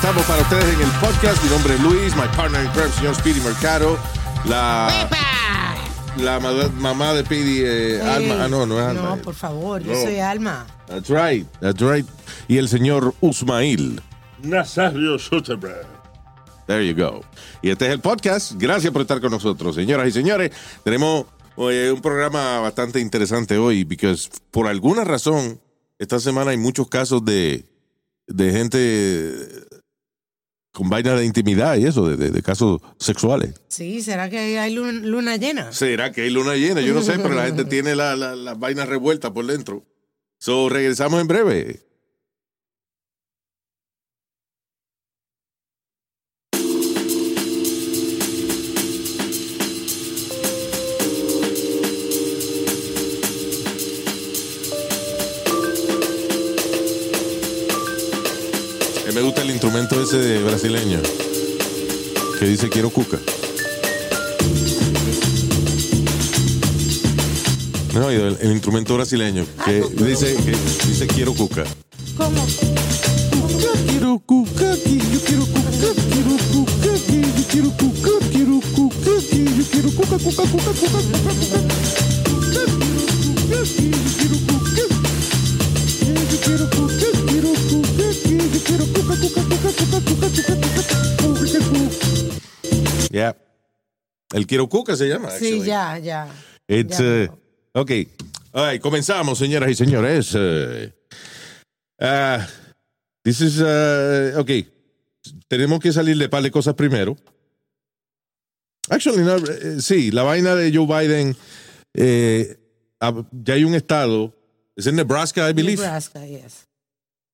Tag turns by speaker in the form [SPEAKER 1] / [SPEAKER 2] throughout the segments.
[SPEAKER 1] Estamos para ustedes en el podcast. Mi nombre es Luis, my partner in crime, señor Speedy Mercado. La, la ma- mamá de Speedy, eh, Alma. Ah, no, no es Alma.
[SPEAKER 2] No, por favor, yo
[SPEAKER 1] No.
[SPEAKER 2] soy Alma.
[SPEAKER 1] That's right, that's right. Y el señor Usmail.
[SPEAKER 3] Nazario Soterberg.
[SPEAKER 1] There you go. Y este es el podcast. Gracias por estar con nosotros, señoras y señores. Tenemos eh, un programa bastante interesante hoy, porque por alguna razón, esta semana hay muchos casos de, de gente con vaina de intimidad y eso, de, de- de casos sexuales.
[SPEAKER 2] Sí, ¿será que hay luna, luna llena?
[SPEAKER 1] ¿Será que hay luna llena? Yo no sé, pero la gente tiene la, la, la vaina revuelta por dentro. So, regresamos en breve. Instrumento ese de brasileño que dice quiero cuca. No, el, el instrumento brasileño que dice, que dice quiero cuca.
[SPEAKER 2] ¿Cómo?
[SPEAKER 1] Yo quiero cuca yo quiero cuca, quiero cuca yo quiero cuca, quiero cuca yo quiero cuca, cuca, cuca, cuca, cuca, cuca. Cuca, quiero cuca yo quiero cuca. Quiero yo quiero cuca, Ya. El quiero cuca se llama.
[SPEAKER 2] Sí, ya, ya.
[SPEAKER 1] It's,
[SPEAKER 2] Ya.
[SPEAKER 1] uh, ok. All right, comenzamos, señoras y señores. Uh, ah, this is, uh, ok. Tenemos que salir de par de cosas primero. Actually, no, eh, sí, la vaina de Joe Biden, eh, ah, ya hay un estado, es en Nebraska, I believe,
[SPEAKER 2] Nebraska, yes.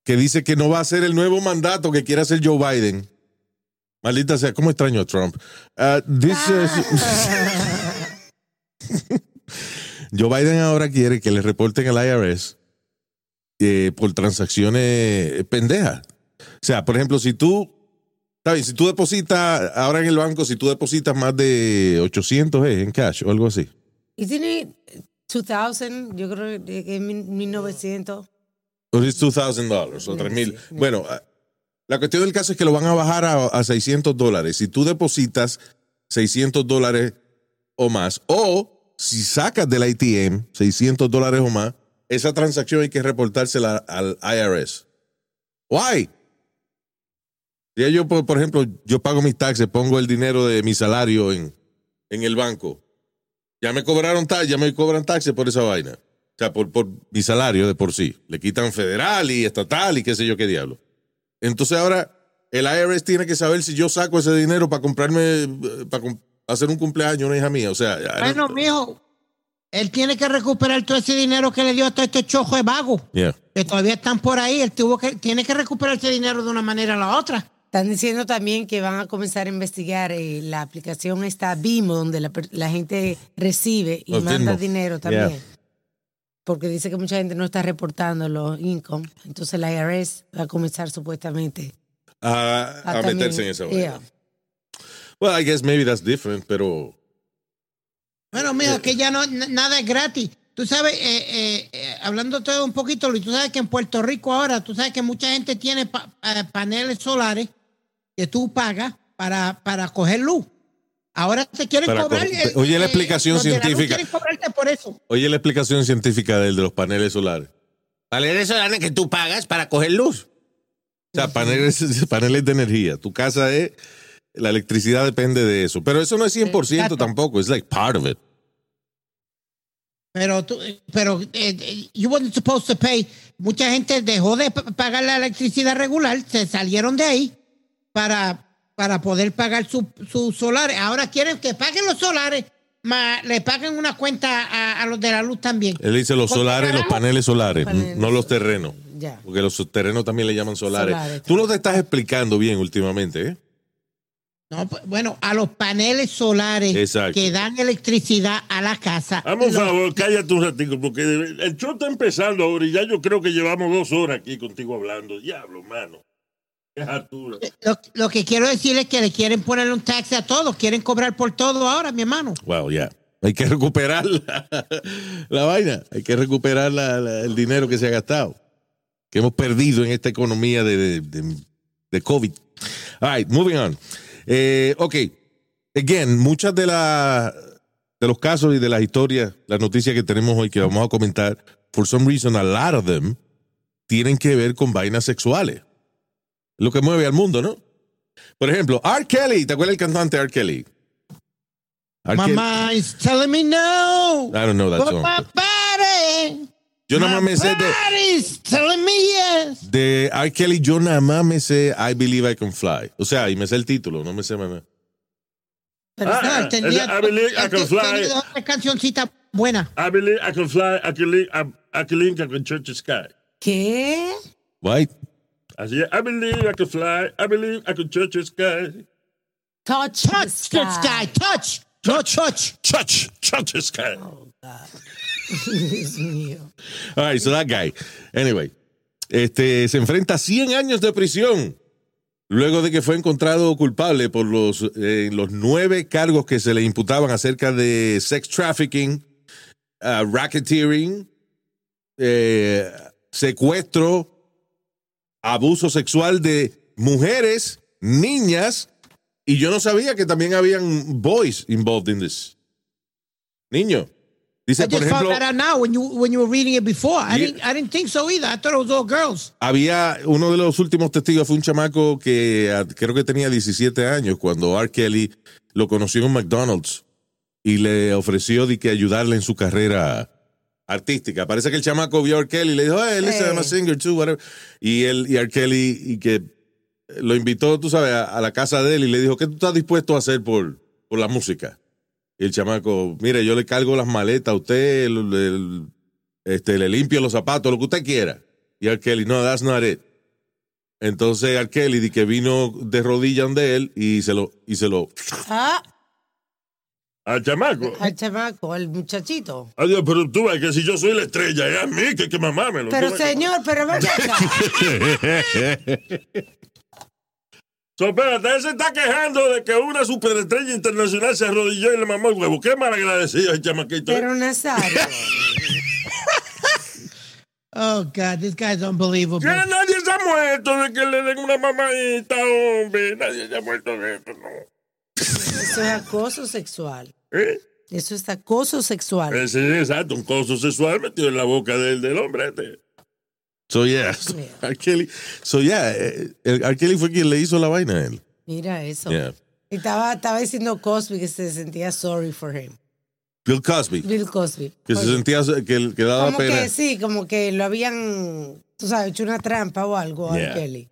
[SPEAKER 1] Que dice que no va a ser el nuevo mandato que quiere hacer Joe Biden. Maldita sea, ¿cómo extraño a Trump? This is- Joe Biden ahora quiere que le reporten al IRS eh, por transacciones pendejas. O sea, por ejemplo, si tú, bien, si tú depositas ahora en el banco, si tú depositas más de 800 eh, en cash o algo así.
[SPEAKER 2] Y tiene 2000, yo creo que es 1900.
[SPEAKER 1] O es $2,000 dólares o
[SPEAKER 2] Yeah,
[SPEAKER 1] 3,000.
[SPEAKER 2] sí.
[SPEAKER 1] Bueno, ah, la cuestión del caso es que lo van a bajar a, a 600 dólares. Si tú depositas 600 dólares o más, o si sacas del ATM 600 dólares o más, esa transacción hay que reportársela al IRS. Why? Si yo, por, por ejemplo, yo pago mis taxes, pongo el dinero de mi salario en, en el banco. Ya me cobraron taxes, ya me cobran taxes por esa vaina. O sea, por, por mi salario de por sí. Le quitan federal y estatal y qué sé yo qué diablo. Entonces ahora el IRS tiene que saber si yo saco ese dinero para comprarme, eh, para hacer un cumpleaños a una hija mía. O sea,
[SPEAKER 4] Bueno,
[SPEAKER 1] don't-
[SPEAKER 4] mijo, él tiene que recuperar todo ese dinero que le dio a todo este chojo de vago,
[SPEAKER 1] yeah.
[SPEAKER 4] que todavía están por ahí. Él tuvo que, tiene que recuperar ese dinero de una manera o la otra.
[SPEAKER 2] Están diciendo también que van a comenzar a investigar eh, la aplicación esta Vimo, donde la, gente recibe y
[SPEAKER 1] Los
[SPEAKER 2] manda dinero también.
[SPEAKER 1] Yeah.
[SPEAKER 2] Porque dice que mucha gente no está reportando los income. Entonces la IRS va a comenzar supuestamente
[SPEAKER 1] a, a
[SPEAKER 2] también-
[SPEAKER 1] meterse en esa vaina.
[SPEAKER 2] yeah.
[SPEAKER 1] Well, I guess maybe that's different, pero
[SPEAKER 4] Bueno, mijo, que ya no, nada es gratis. Tú sabes, eh, eh, eh, hablando todo un poquito, Luis, tú sabes que en Puerto Rico ahora, tú sabes que mucha gente tiene pa- eh, paneles solares que tú pagas para, para coger luz. Ahora te quieren
[SPEAKER 1] Para
[SPEAKER 4] cobrar. el-
[SPEAKER 1] Oye, la
[SPEAKER 4] eh,
[SPEAKER 1] explicación
[SPEAKER 4] luz
[SPEAKER 1] científica.
[SPEAKER 4] quieren cobrarte por eso.
[SPEAKER 1] oye la explicación científica del de los paneles solares.
[SPEAKER 5] Paneles solares que tú pagas para coger luz.
[SPEAKER 1] O sea, paneles, paneles de energía. Tu casa es, la electricidad depende de eso. Pero eso no es 100%
[SPEAKER 4] Exacto.
[SPEAKER 1] tampoco, es like part of it.
[SPEAKER 4] Pero tú, pero eh, eh, you weren't supposed to pay. Mucha gente dejó de pagar la electricidad regular, se salieron de ahí para, para poder pagar sus su solares. Ahora quieren que paguen los solares, más le paguen una cuenta a, a los de la luz también.
[SPEAKER 1] Él dice los solares, los paneles solares,
[SPEAKER 2] Paneles
[SPEAKER 1] no los terrenos.
[SPEAKER 2] Ya.
[SPEAKER 1] Porque los terrenos también le llaman solares.
[SPEAKER 2] Solares
[SPEAKER 1] Tú no te estás explicando bien últimamente, ¿eh?
[SPEAKER 4] No, pues, bueno, a los paneles solares
[SPEAKER 1] Exacto.
[SPEAKER 4] que dan electricidad a la casa.
[SPEAKER 3] Un
[SPEAKER 4] Los-
[SPEAKER 3] favor, cállate un ratico, porque el show está empezando ahora y ya yo creo que llevamos dos horas aquí contigo hablando. Diablo, mano. Altura.
[SPEAKER 4] Lo, lo que quiero decir es que le quieren poner un tax a todos, quieren cobrar por todo ahora, mi hermano.
[SPEAKER 1] Wow, ya. Hay que recuperar la, la vaina. Hay que recuperar la- la- el dinero que se ha gastado. Que hemos perdido en esta economía de, de, de- de COVID. All right, moving on. Eh, ok. Again, muchas de, la, de los casos y de las historias, las noticias que tenemos hoy que vamos a comentar, for some reason, a lot of them tienen que ver con vainas sexuales. Lo que mueve al mundo, ¿no? Por ejemplo, R. Kelly. ¿Te acuerdas el cantante R. Kelly? R. Kelly-
[SPEAKER 4] Mamá is telling me no.
[SPEAKER 1] I don't know that
[SPEAKER 4] But
[SPEAKER 1] song.
[SPEAKER 4] my body.
[SPEAKER 1] Yo nada más me sé de,
[SPEAKER 4] telling me yes.
[SPEAKER 1] de R. Kelly, yo nada más me sé I Believe I Can Fly. O sea, y me sé el título, no me sé más nada.
[SPEAKER 2] Pero
[SPEAKER 3] Ah,
[SPEAKER 4] No,
[SPEAKER 3] ah,
[SPEAKER 4] tenía,
[SPEAKER 3] I believe I can fly.
[SPEAKER 4] otra cancioncita buena.
[SPEAKER 3] I believe I can fly, I can link, I, I can link I can touch the sky.
[SPEAKER 2] ¿Qué?
[SPEAKER 1] White.
[SPEAKER 3] Así es, I believe I can fly, I believe I can touch the sky.
[SPEAKER 2] Touch, the
[SPEAKER 4] Touch the sky. Touch. No touch.
[SPEAKER 3] Touch, touch the sky.
[SPEAKER 2] Dios mío.
[SPEAKER 1] All right, so that guy. Anyway, este, se enfrenta a 100 años de prisión luego de que fue encontrado culpable por los, eh, los nueve cargos que se le imputaban acerca de sex trafficking, uh, racketeering, eh, secuestro, abuso sexual de mujeres, niñas, y yo no sabía que también habían boys involved in this. Niño. Dice,
[SPEAKER 4] I
[SPEAKER 1] por
[SPEAKER 4] just found that out now when you when you were reading it before. I didn't I didn't think so either. I thought it was all girls.
[SPEAKER 1] había uno de los últimos testigos fue un chamaco que ah, creo que tenía 17 años cuando R. Kelly lo conoció en McDonald's y le ofreció de que ayudarle en su carrera artística. Parece que el chamaco vio a R. Kelly y le dijo, hey, listen, I'm a singer too, whatever. Y él y R. Kelly y que lo invitó, tú sabes, a, a la casa de él y le dijo, ¿qué tú estás dispuesto a hacer por, por la música? Y el chamaco, mire, yo le cargo las maletas a usted, el- el- este, le limpio los zapatos, lo que usted quiera. Y R. Kelly, no, that's not it. Entonces R. Kelly que vino de rodillas de él y se lo, y se lo,
[SPEAKER 2] Ah,
[SPEAKER 3] Al chamaco.
[SPEAKER 2] al chamaco, al muchachito.
[SPEAKER 3] Adiós, pero tú ves que si yo soy la estrella, es a mí que hay que mamármelo.
[SPEAKER 2] Pero
[SPEAKER 3] Tú ves que-
[SPEAKER 2] señor, pero ven.
[SPEAKER 3] So, espérate, él se está quejando de que una superestrella internacional se arrodilló y le mamó el huevo. Qué mal agradecido el chamaquito. ¿eh?
[SPEAKER 2] Pero Nazario.
[SPEAKER 4] Oh God, this guy's unbelievable.
[SPEAKER 3] Que nadie se ha muerto de que le den una mamadita, hombre. Nadie se ha muerto de eso, no.
[SPEAKER 2] Eso es acoso sexual.
[SPEAKER 3] ¿Eh?
[SPEAKER 2] Eso es acoso sexual.
[SPEAKER 3] Eh, exacto, un coso sexual metido en la boca del, del hombre este.
[SPEAKER 1] so yeah, so, R. Kelly, so yeah, eh, el- R. Kelly fue quien le hizo la vaina a él.
[SPEAKER 2] Mira eso.
[SPEAKER 1] Yeah.
[SPEAKER 2] Y estaba, estaba diciendo Cosby que se sentía sorry for him.
[SPEAKER 1] Bill Cosby,
[SPEAKER 2] Bill Cosby.
[SPEAKER 1] que se sentía que, que daba
[SPEAKER 2] como
[SPEAKER 1] pena.
[SPEAKER 2] que sí, como que lo habían, tú sabes, hecho una trampa o algo a
[SPEAKER 1] Yeah.
[SPEAKER 2] Kelly.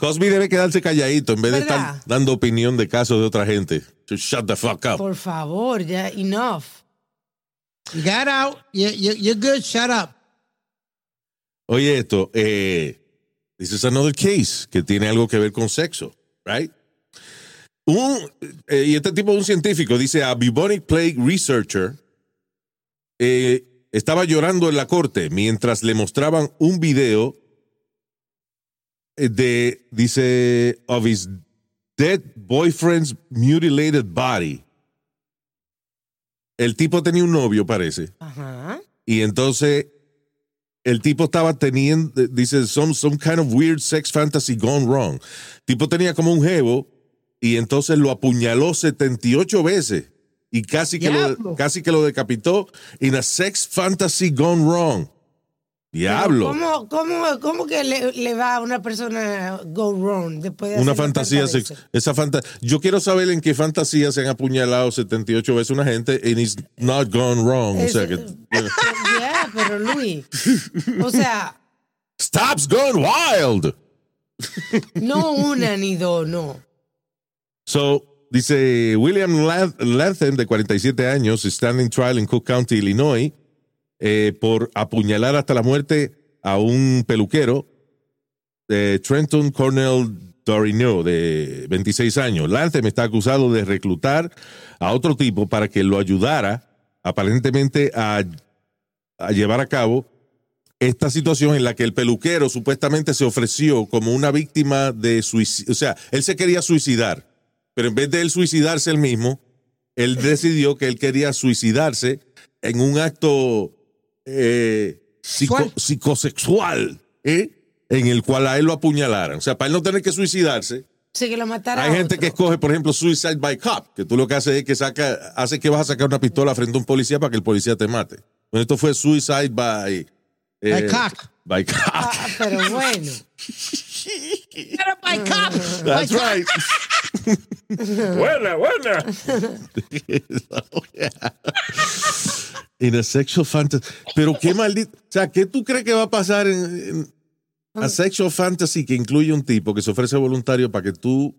[SPEAKER 1] Cosby debe quedarse calladito en vez de estar dando opinión de casos de otra gente. Just shut the fuck up.
[SPEAKER 2] Por favor, ya, enough.
[SPEAKER 4] You got out. You, you, you're good. Shut up.
[SPEAKER 1] Oye, esto, eh, this is another case que tiene algo que ver con sexo, right? Un, eh, y este tipo un científico, dice a bubonic plague researcher, eh, estaba llorando en la corte mientras le mostraban un video de, dice, of his dead boyfriend's mutilated body. El tipo tenía un novio, parece.
[SPEAKER 2] Ajá.
[SPEAKER 1] Y entonces el tipo estaba teniendo, dice, some, some kind of weird sex fantasy gone wrong. El tipo tenía como un jevo y entonces lo apuñaló 78 veces y casi que, lo, casi que lo decapitó in a sex fantasy gone wrong. Diablo.
[SPEAKER 2] ¿Cómo, cómo, cómo que le, le va a una persona go wrong después de
[SPEAKER 1] Una fantasía sex. Esa fanta Yo quiero saber en qué fantasía se han apuñalado 78 veces una gente and it's not gone wrong. O sea que.
[SPEAKER 2] Yeah, pero Luis, o sea,
[SPEAKER 1] Stops gone wild.
[SPEAKER 2] no una ni dos, no.
[SPEAKER 1] So, dice William Lath- Latham, de 47 años, standing trial en Cook County, Illinois, eh, por apuñalar hasta la muerte a un peluquero, Trenton Cornell Dorino, de 26 años. Me está acusado de reclutar a otro tipo para que lo ayudara aparentemente a, a llevar a cabo esta situación en la que el peluquero supuestamente se ofreció como una víctima de suicidio. O sea, él se quería suicidar, pero en vez de él suicidarse él mismo, él decidió que él quería suicidarse en un acto eh, psico-
[SPEAKER 4] Sexual.
[SPEAKER 1] psicosexual, ¿eh? en el cual a él lo apuñalaran. O sea, para él no tener que suicidarse,
[SPEAKER 2] Sí, que lo matara
[SPEAKER 1] hay
[SPEAKER 2] a
[SPEAKER 1] gente
[SPEAKER 2] otro.
[SPEAKER 1] que escoge, por ejemplo, suicide by cop, que tú lo que haces es que saca, hace que vas a sacar una pistola frente a un policía para que el policía te mate. Bueno, esto fue suicide by... eh,
[SPEAKER 4] By cock.
[SPEAKER 1] By cock.
[SPEAKER 2] Ah, pero bueno.
[SPEAKER 4] Pero by cop.
[SPEAKER 1] That's right.
[SPEAKER 3] Buena, buena.
[SPEAKER 1] In a sexual fantasy. Pero qué maldito. O sea, ¿qué tú crees que va a pasar en, en a sexual fantasy que incluye un tipo que se ofrece voluntario para que tú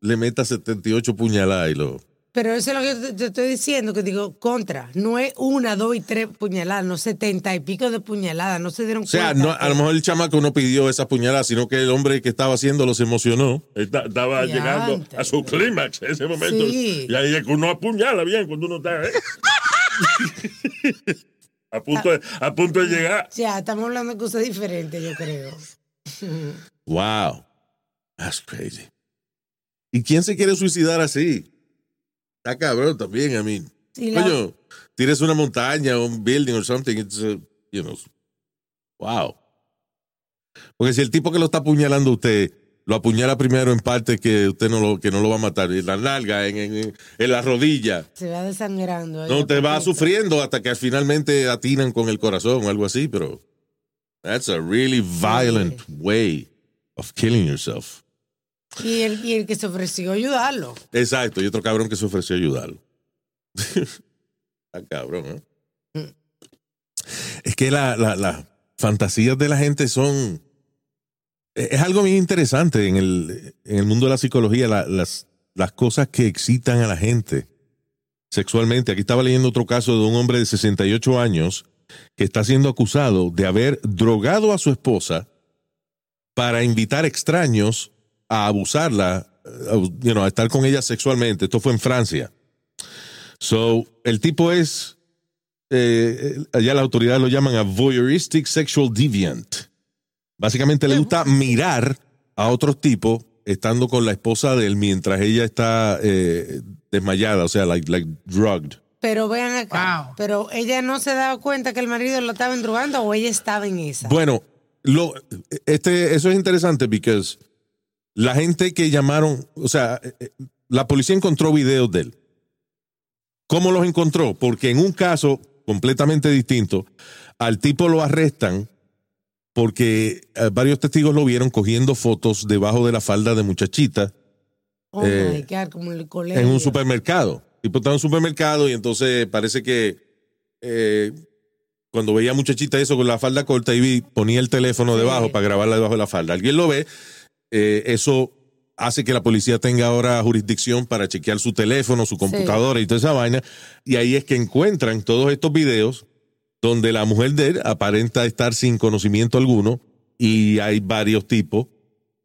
[SPEAKER 1] le metas 78 puñaladas y lo.
[SPEAKER 2] Pero eso es lo que yo te- te estoy diciendo, que digo, contra. No es una, dos y tres puñaladas, no setenta y pico de puñaladas, no se dieron
[SPEAKER 1] O sea,
[SPEAKER 2] cuenta.
[SPEAKER 1] no, a lo mejor el chamaco no pidió esa puñalada, sino que el hombre que estaba haciéndolo se emocionó.
[SPEAKER 3] Está- estaba llegando a su clímax en ese momento.
[SPEAKER 2] Sí.
[SPEAKER 3] Y ahí es que uno apuñala bien cuando uno está. ¿eh? a, punto de, a punto de llegar.
[SPEAKER 2] Ya, estamos hablando de cosas diferentes, yo creo.
[SPEAKER 1] Wow. That's crazy. ¿Y quién se quiere suicidar así? Está cabrón también, a mí.
[SPEAKER 2] Sí, la-
[SPEAKER 1] Coño, tires una montaña o un building or something, it's, uh, you know, wow. Porque si el tipo que lo está apuñalando a usted lo apuñala primero en parte que usted no lo, que no lo va a matar, en la nalga, en, en, en la rodilla,
[SPEAKER 2] Se va desangrando.
[SPEAKER 1] no te va sufriendo hasta que finalmente atinan con el corazón o algo así, pero that's a really violent way of killing yourself.
[SPEAKER 2] Y el, y el que se ofreció a ayudarlo.
[SPEAKER 1] Exacto, y otro cabrón que se ofreció a ayudarlo. Está cabrón, ¿eh? Es que la- la- las fantasías de la gente son. Es algo bien interesante en el, mundo de la psicología, la- las, cosas que excitan a la gente sexualmente. Aquí estaba leyendo otro caso de un hombre de 68 años que está siendo acusado de haber drogado a su esposa para invitar extraños a abusarla, a, you know, a estar con ella sexualmente. Esto fue en Francia. So, el tipo es, eh, allá las autoridades lo llaman a voyeuristic sexual deviant. Básicamente le gusta mirar a otros tipos estando con la esposa de él mientras ella está eh, desmayada, o sea, like, like drugged.
[SPEAKER 2] Pero vean acá.
[SPEAKER 4] Wow.
[SPEAKER 2] Pero ella no se daba cuenta que el marido lo estaba endrogando o ella estaba en esa.
[SPEAKER 1] Bueno, lo, este, eso es interesante porque la gente que llamaron, o sea, eh, eh, la policía encontró videos de él. ¿Cómo los encontró? Porque en un caso completamente distinto, al tipo lo arrestan porque eh, varios testigos lo vieron cogiendo fotos debajo de la falda de muchachita
[SPEAKER 2] oh
[SPEAKER 1] eh,
[SPEAKER 2] my God, como en el colegio.
[SPEAKER 1] en un supermercado. Tipo estaba en un supermercado y entonces parece que eh, cuando veía a muchachita eso con la falda corta y vi- ponía el teléfono
[SPEAKER 2] Sí.
[SPEAKER 1] debajo para grabarla debajo de la falda. Alguien lo ve, eh, eso hace que la policía tenga ahora jurisdicción para chequear su teléfono, su computadora y toda esa vaina. Y ahí es que encuentran todos estos videos donde la mujer de él aparenta estar sin conocimiento alguno y hay varios tipos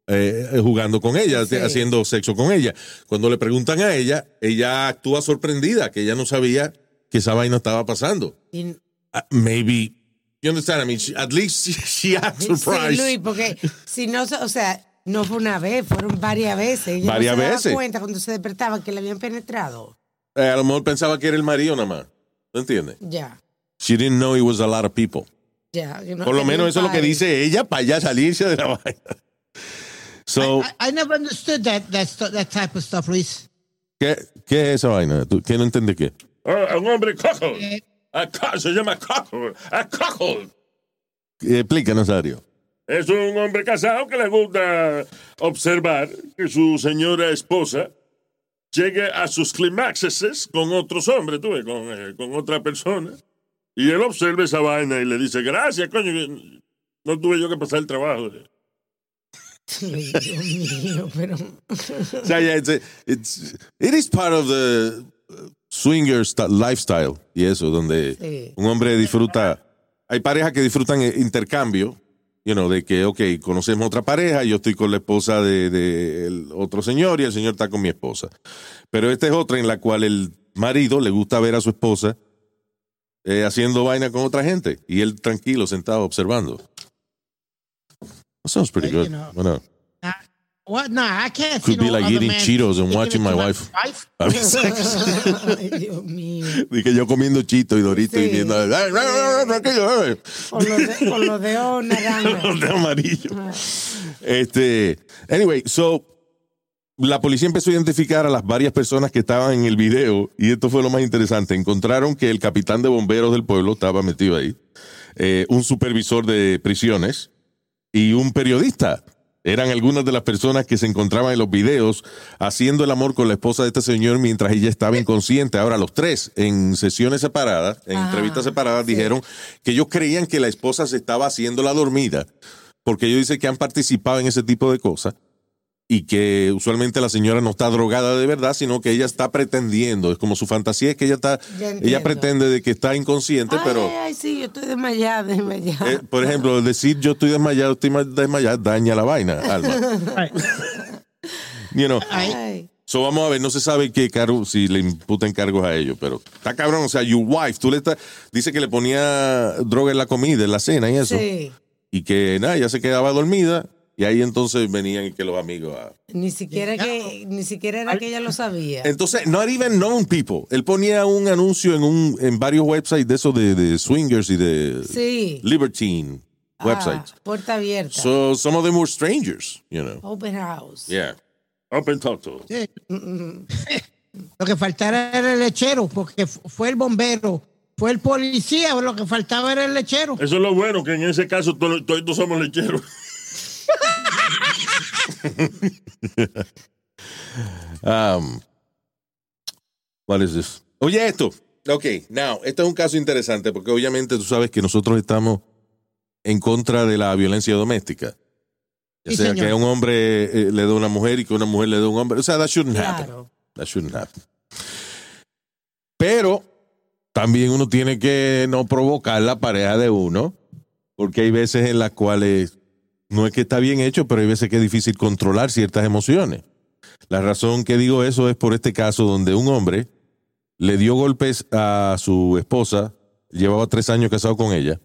[SPEAKER 1] eh, jugando con ella,
[SPEAKER 2] Sí.
[SPEAKER 1] haciendo sexo con ella. Cuando le preguntan a ella, ella actúa sorprendida, que ella no sabía que esa vaina estaba pasando.
[SPEAKER 2] Y-
[SPEAKER 1] Uh, maybe, you understand? I mean, she- at least she, she acts
[SPEAKER 2] Sí,
[SPEAKER 1] surprised.
[SPEAKER 2] Luis, porque si no, o sea, no fue una vez, fueron varias veces. Ella
[SPEAKER 1] Varias
[SPEAKER 2] no se
[SPEAKER 1] veces.
[SPEAKER 2] daba cuenta cuando se despertaba que le habían penetrado.
[SPEAKER 1] Eh, a lo mejor pensaba que era el marido nada más. ¿No entiendes?
[SPEAKER 2] Ya,
[SPEAKER 1] She didn't know it was a lot of people.
[SPEAKER 2] ya. que no
[SPEAKER 1] Por lo menos eso es lo que dice ella para ya salirse de la vaina. So,
[SPEAKER 4] I, I never understood that, that, that type of stuff, Luis.
[SPEAKER 1] ¿qué, ¿qué es esa vaina? ¿Tú, ¿Qué no entiendes qué?
[SPEAKER 3] Ah, un hombre cojo.
[SPEAKER 4] Eh,
[SPEAKER 3] A co- se llama cojo. A cojo.
[SPEAKER 1] Explícanos, Ario.
[SPEAKER 3] Es un hombre casado que le gusta observar que su señora esposa llegue a sus climaxes con otros hombres, tú ves, con, eh, con otra persona. Y él observa esa vaina y le dice, gracias, coño, que no tuve yo que pasar el trabajo.
[SPEAKER 2] Ay, Dios mío, pero.
[SPEAKER 1] O sea, it's, it's- it is part of the uh, swinger lifestyle y eso, donde
[SPEAKER 2] Sí.
[SPEAKER 1] un hombre disfruta. Hay parejas que disfrutan eh, intercambio, you you know, de que, ok, conocemos otra pareja, yo estoy con la esposa de, de el otro señor y el señor está con mi esposa. Pero esta es otra en la cual el marido le gusta ver a su esposa eh, haciendo vaina con otra gente y él tranquilo, sentado, observando. That sounds pretty good.
[SPEAKER 4] you know.
[SPEAKER 1] Bueno,
[SPEAKER 4] What? No, I can't
[SPEAKER 1] Could be like eating Cheetos and watching my wife.
[SPEAKER 4] wife.
[SPEAKER 2] Dios mío.
[SPEAKER 1] Dije yo comiendo chito y dorito y viendo. "Ay, ay, ay, tranquilo, ay".
[SPEAKER 2] Con los, de, con los dedos naranjas.
[SPEAKER 1] de amarillo. Este, anyway, so la policía empezó a identificar a las varias personas que estaban en el video y esto fue lo más interesante. Encontraron que el capitán de bomberos del pueblo estaba metido ahí, eh, un supervisor de prisiones y un periodista. Eran algunas de las personas que se encontraban en los videos haciendo el amor con la esposa de este señor mientras ella estaba inconsciente. Ahora, los tres, en sesiones separadas, en
[SPEAKER 2] Ah,
[SPEAKER 1] entrevistas separadas,
[SPEAKER 2] sí.
[SPEAKER 1] dijeron que ellos creían que la esposa se estaba haciendo la dormida, porque ellos dicen que han participado en ese tipo de cosas y que usualmente la señora no está drogada de verdad, sino que ella está pretendiendo. Es como su fantasía es que ella está, ella pretende de que está inconsciente,
[SPEAKER 2] Ay,
[SPEAKER 1] pero
[SPEAKER 2] ay, ay, sí, yo estoy desmayada, desmayada.
[SPEAKER 1] eh, por ejemplo, decir yo estoy desmayado, estoy ma- desmayado, daña la vaina, Alma. You know,
[SPEAKER 2] Ay.
[SPEAKER 1] So vamos a ver, no se sabe qué cargo, si le imputan cargos a ellos, pero está cabrón, o sea, your wife, tú le estás, dice que le ponía droga en la comida, en la cena y eso,
[SPEAKER 2] Sí.
[SPEAKER 1] y que nada, ya se quedaba dormida, y ahí entonces venían que los amigos a...
[SPEAKER 2] Ni siquiera que, ni siquiera era que ella lo sabía.
[SPEAKER 1] Entonces, not even known people. Él ponía un anuncio en un en varios websites de esos de, de swingers y de
[SPEAKER 2] Sí.
[SPEAKER 1] libertine
[SPEAKER 2] Ah,
[SPEAKER 1] websites.
[SPEAKER 2] puerta abierta.
[SPEAKER 1] So some of them were strangers, you know.
[SPEAKER 2] Open house.
[SPEAKER 1] Yeah.
[SPEAKER 3] Open Toto.
[SPEAKER 4] Lo que faltaba era el lechero, porque fu- fue el bombero, fue el policía, lo que faltaba era el lechero.
[SPEAKER 3] Eso es lo bueno, que en ese caso to- todos somos lecheros.
[SPEAKER 1] Um, what is this? Oye, esto. Ok, now, esto es un caso interesante porque obviamente tú sabes que nosotros estamos en contra de la violencia doméstica. O
[SPEAKER 4] Sí,
[SPEAKER 1] sea,
[SPEAKER 4] señor.
[SPEAKER 1] que un hombre eh, le dé a una mujer y que una mujer le dé a un hombre. O sea, that shouldn't happen.
[SPEAKER 2] Claro.
[SPEAKER 1] That shouldn't happen. Pero también uno tiene que no provocar la pareja de uno, porque hay veces en las cuales no es que está bien hecho, pero hay veces que es difícil controlar ciertas emociones. La razón que digo eso es por este caso donde un hombre le dio golpes a su esposa, llevaba tres años casado con ella,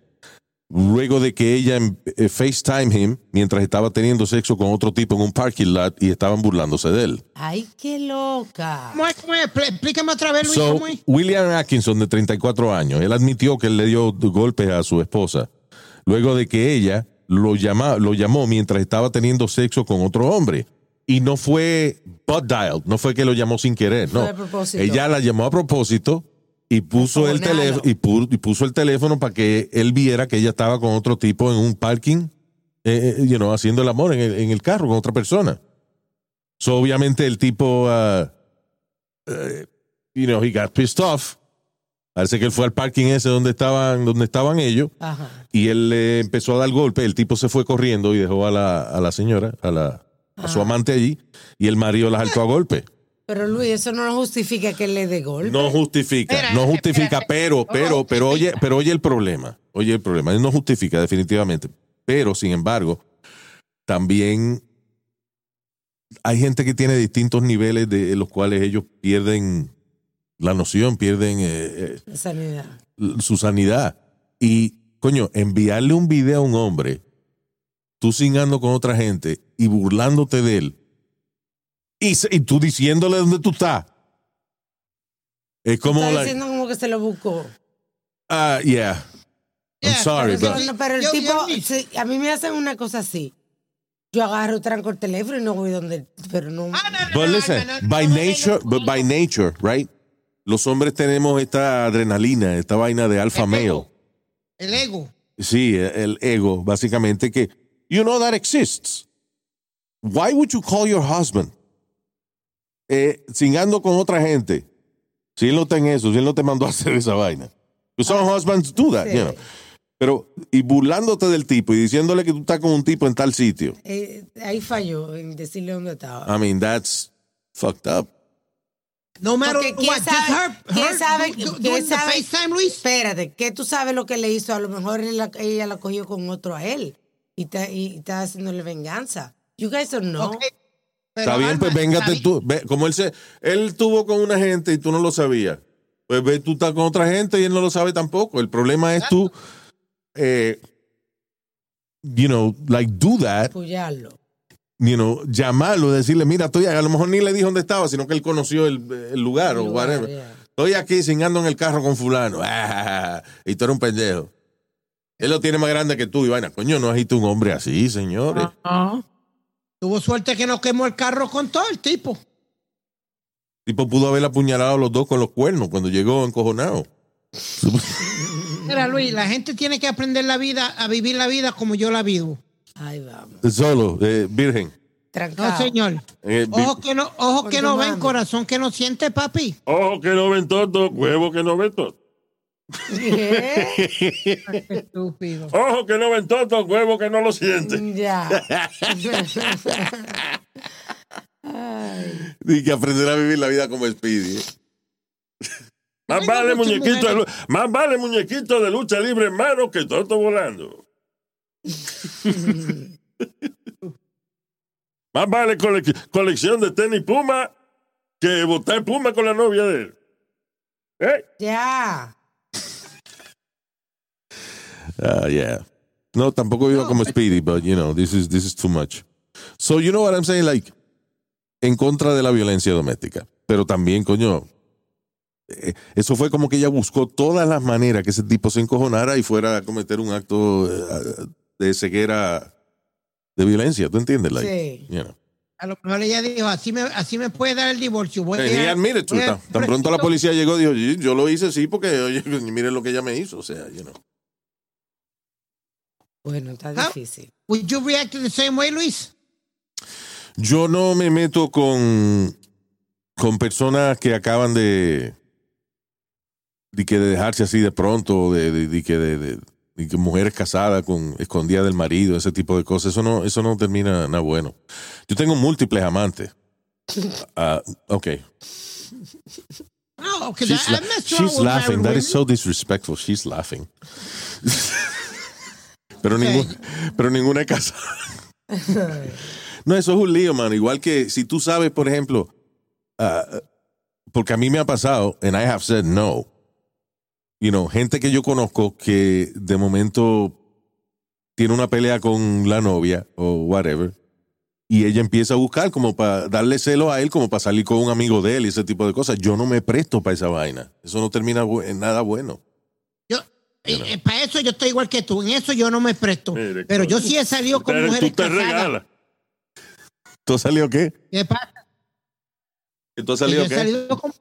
[SPEAKER 1] luego de que ella eh, FaceTime him mientras estaba teniendo sexo con otro tipo en un parking lot y estaban burlándose de él.
[SPEAKER 2] Ay, qué loca.
[SPEAKER 4] ¿Cómo es? ¿Cómo es? Pl- Explícame otra vez, Luis,
[SPEAKER 1] So,
[SPEAKER 4] ¿cómo es?
[SPEAKER 1] William Atkinson, de 34 años, él admitió que él le dio golpes a su esposa luego de que ella lo, llama, lo llamó mientras estaba teniendo sexo con otro hombre. Y no fue butt dialed, no fue que lo llamó sin querer, no. Ella la llamó a propósito y puso el teléfono y, pu- y puso el teléfono para que él viera que ella estaba con otro tipo en un parking, eh, eh, you know, haciendo el amor en el, en el carro con otra persona. So, obviamente el tipo, eh, you know, he got pissed off. Parece que él fue al parking ese donde estaban, donde estaban ellos
[SPEAKER 2] Ajá.
[SPEAKER 1] y él le empezó a dar golpe. El tipo se fue corriendo y dejó a la, a la señora, a, la, a su amante allí y el marido la saltó a golpe.
[SPEAKER 2] Pero Luis, eso no justifica que le dé golpe.
[SPEAKER 1] No justifica, no justifica, pero, pero, pero oye, pero oye el problema, oye el problema, no justifica definitivamente, pero sin embargo, también hay gente que tiene distintos niveles de los cuales ellos pierden la noción, pierden eh, eh,
[SPEAKER 2] Sanidad.
[SPEAKER 1] su sanidad. Y, coño, enviarle un video a un hombre, tú cingando con otra gente y burlándote de él, y, tú diciéndole dónde tú estás. Es como
[SPEAKER 2] Está
[SPEAKER 1] la.
[SPEAKER 2] diciendo como que se lo buscó.
[SPEAKER 1] Ah, yeah. I'm
[SPEAKER 4] Yeah,
[SPEAKER 1] sorry,
[SPEAKER 2] Pero,
[SPEAKER 1] but.
[SPEAKER 2] no, pero el
[SPEAKER 4] Yo-
[SPEAKER 2] tipo,
[SPEAKER 4] yo-
[SPEAKER 2] sí, a mí me hacen una cosa así. Yo agarro, tranco el teléfono y no voy donde, pero no.
[SPEAKER 4] Ah, no, no,
[SPEAKER 1] But
[SPEAKER 4] no,
[SPEAKER 1] listen,
[SPEAKER 4] no, no,
[SPEAKER 1] by nature,
[SPEAKER 4] no,
[SPEAKER 1] but
[SPEAKER 4] no.
[SPEAKER 1] by nature, right? Los hombres tenemos esta adrenalina, esta vaina de
[SPEAKER 4] El
[SPEAKER 1] male.
[SPEAKER 4] El ego.
[SPEAKER 1] Sí, el ego, básicamente que you know that exists. Why would you call your husband eh, cingando con otra gente? Si él no está en eso, si él no te mandó a hacer esa vaina. Some husbands do that,
[SPEAKER 2] Sí.
[SPEAKER 1] you know. Pero, y burlándote del tipo y diciéndole que tú estás con un tipo en tal sitio.
[SPEAKER 2] Eh, ahí falló en decirle dónde estaba.
[SPEAKER 1] I mean, that's fucked up.
[SPEAKER 4] No matter
[SPEAKER 2] Porque ¿quién
[SPEAKER 4] what, just
[SPEAKER 2] sabe-
[SPEAKER 4] her,
[SPEAKER 2] quién
[SPEAKER 4] her
[SPEAKER 2] sabe-
[SPEAKER 4] do- doing the
[SPEAKER 2] sabe-
[SPEAKER 4] FaceTime, Luis.
[SPEAKER 2] Espérate, que tú sabes lo que le hizo. A lo mejor él la- ella la cogió con otro a él. y está, y está haciéndole venganza. You guys don't know.
[SPEAKER 4] Pero,
[SPEAKER 1] Está bien,
[SPEAKER 4] Alma,
[SPEAKER 1] pues véngate tú. Ve, como él se, él tuvo con una gente y tú no lo sabías. Pues ve, tú estás con otra gente y él no lo sabe tampoco. El problema es tú, eh, you know, like do that,
[SPEAKER 2] Apoyarlo.
[SPEAKER 1] You know, llamarlo, decirle, mira, estoy, a lo mejor ni le dijo dónde estaba, sino que él conoció el, el lugar o
[SPEAKER 2] El lugar,
[SPEAKER 1] whatever.
[SPEAKER 2] yeah.
[SPEAKER 1] Estoy aquí cingando en el carro con fulano. Ah, y tú eres un pendejo. Él lo tiene más grande que tú y vaina. Coño, no agita un hombre así, señores.
[SPEAKER 4] Tuvo suerte que no quemó el carro con todo el tipo.
[SPEAKER 1] tipo pudo haber apuñalado a los dos con los cuernos cuando llegó encojonado.
[SPEAKER 4] Mira, Luis, la gente tiene que aprender la vida, a vivir la vida como yo la vivo.
[SPEAKER 2] Ahí vamos.
[SPEAKER 1] Solo, eh, virgen.
[SPEAKER 2] Trancado.
[SPEAKER 4] No, señor.
[SPEAKER 1] Eh,
[SPEAKER 4] Ojos que no, ojos
[SPEAKER 2] Con
[SPEAKER 4] que no ven, corazón que no siente, papi.
[SPEAKER 3] Ojo que no ven todo, huevo que no ven todo.
[SPEAKER 2] ¿Qué?
[SPEAKER 4] Estúpido.
[SPEAKER 3] Ojo que no ven todo, huevo que no lo sienten.
[SPEAKER 2] ya.
[SPEAKER 1] y que aprender a vivir la vida como Speedy. ¿eh?
[SPEAKER 3] Más vale muñequito, de, más vale muñequito de lucha libre en mano que toto volando. más vale cole- colección de tenis Puma que botar Puma con la novia de él. ¿Eh?
[SPEAKER 2] ya.
[SPEAKER 1] Ah, yeah. No, tampoco vivo como Speedy, but you know, this is, this is too much. So, you know what I'm saying? Like, en contra de la violencia doméstica. Pero también, coño, eh, eso fue como que ella buscó todas las maneras que ese tipo se encojonara y fuera a cometer un acto eh, de ceguera de violencia. ¿Tú entiendes? Like,
[SPEAKER 2] Sí.
[SPEAKER 1] you know.
[SPEAKER 4] A lo mejor ella dijo, así me, así me puede dar el divorcio. Voy a- voy
[SPEAKER 1] Tan, tan pronto la policía llegó, dijo, "Sí, yo lo hice sí porque, oye, miren lo que ella me hizo. O sea, you know.
[SPEAKER 2] Bueno, está difícil.
[SPEAKER 4] Would you react the same way, Luis?
[SPEAKER 1] Yo no me meto con, con personas que acaban de, de que de dejarse así de pronto, de, de- de que de, de que mujeres casadas con escondidas del marido, ese tipo de cosas. Eso no, eso no termina nada bueno. Yo tengo múltiples amantes. Ah, ok.
[SPEAKER 4] No, because
[SPEAKER 1] She's, la- she's laughing. That is so disrespectful. She's laughing. pero,
[SPEAKER 4] Ok.
[SPEAKER 1] ningún- pero ninguna es casada. no, eso es un lío, mano. Igual que si tú sabes, por ejemplo, ah, porque a mí me ha pasado, and I have said no. You know, gente que yo conozco que de momento tiene una pelea con la novia o whatever, y ella empieza a buscar como para darle celo a él, como para salir con un amigo de él y ese tipo de cosas. Yo no me presto para esa vaina. Eso no termina en nada bueno.
[SPEAKER 4] Yo, para eso yo estoy igual que tú. En eso yo no me presto.
[SPEAKER 3] Mire,
[SPEAKER 4] Pero yo sí he salido con
[SPEAKER 3] Pero
[SPEAKER 4] mujeres
[SPEAKER 3] tú te
[SPEAKER 4] casadas.
[SPEAKER 3] regalas.
[SPEAKER 1] ¿Tú has salido qué?
[SPEAKER 4] ¿Qué pasa?
[SPEAKER 1] ¿Tú has salido
[SPEAKER 4] yo he
[SPEAKER 1] qué?
[SPEAKER 4] salido con,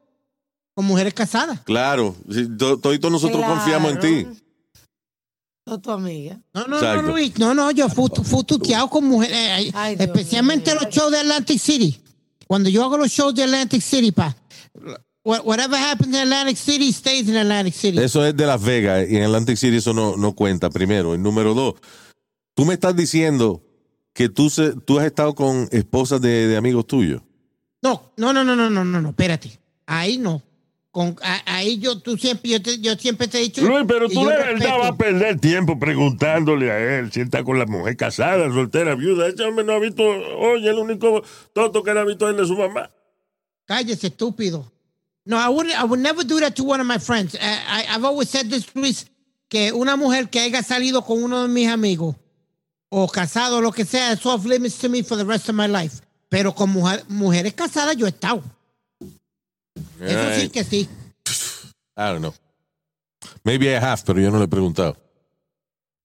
[SPEAKER 4] con mujeres casadas.
[SPEAKER 1] Claro, sí, to- todos nosotros
[SPEAKER 2] Claro.
[SPEAKER 1] confiamos en ti.
[SPEAKER 2] O tu amiga.
[SPEAKER 4] No, no,
[SPEAKER 1] Exacto.
[SPEAKER 4] no, Luis. No, no, yo fui, fui tuteado con mujeres. eh,
[SPEAKER 2] Ay, Dios
[SPEAKER 4] especialmente los shows de Atlantic City. Cuando yo hago los shows de Atlantic City, pa. wha- Whatever happens in Atlantic City stays in Atlantic City.
[SPEAKER 1] Eso es de Las Vegas y en Atlantic City eso no, no cuenta, primero. Y número dos, tú me estás diciendo que tú, se- tú has estado con esposas de, de amigos tuyos.
[SPEAKER 4] No, no, no, no, no, no, no, no, espérate. Ahí no. Con, a- ahí yo, tú siempre, yo, te- yo siempre te he dicho.
[SPEAKER 3] Luis, pero tú de verdad vas a perder tiempo preguntándole a él si él está con la mujer casada, soltera, viuda. Ese hombre no ha visto, oye, el único tonto que él ha visto es de su mamá.
[SPEAKER 4] Cállese, estúpido. No, I would, I would never do that to one of my friends. I, I, I've always said this, Luis, que una mujer que haya salido con uno de mis amigos o casado lo que sea, it's off limits to me for the rest of my life. Pero con mujer- mujeres casadas yo he estado. Eso sí que sí.
[SPEAKER 1] I don't know. Maybe I have, pero yo no le he preguntado.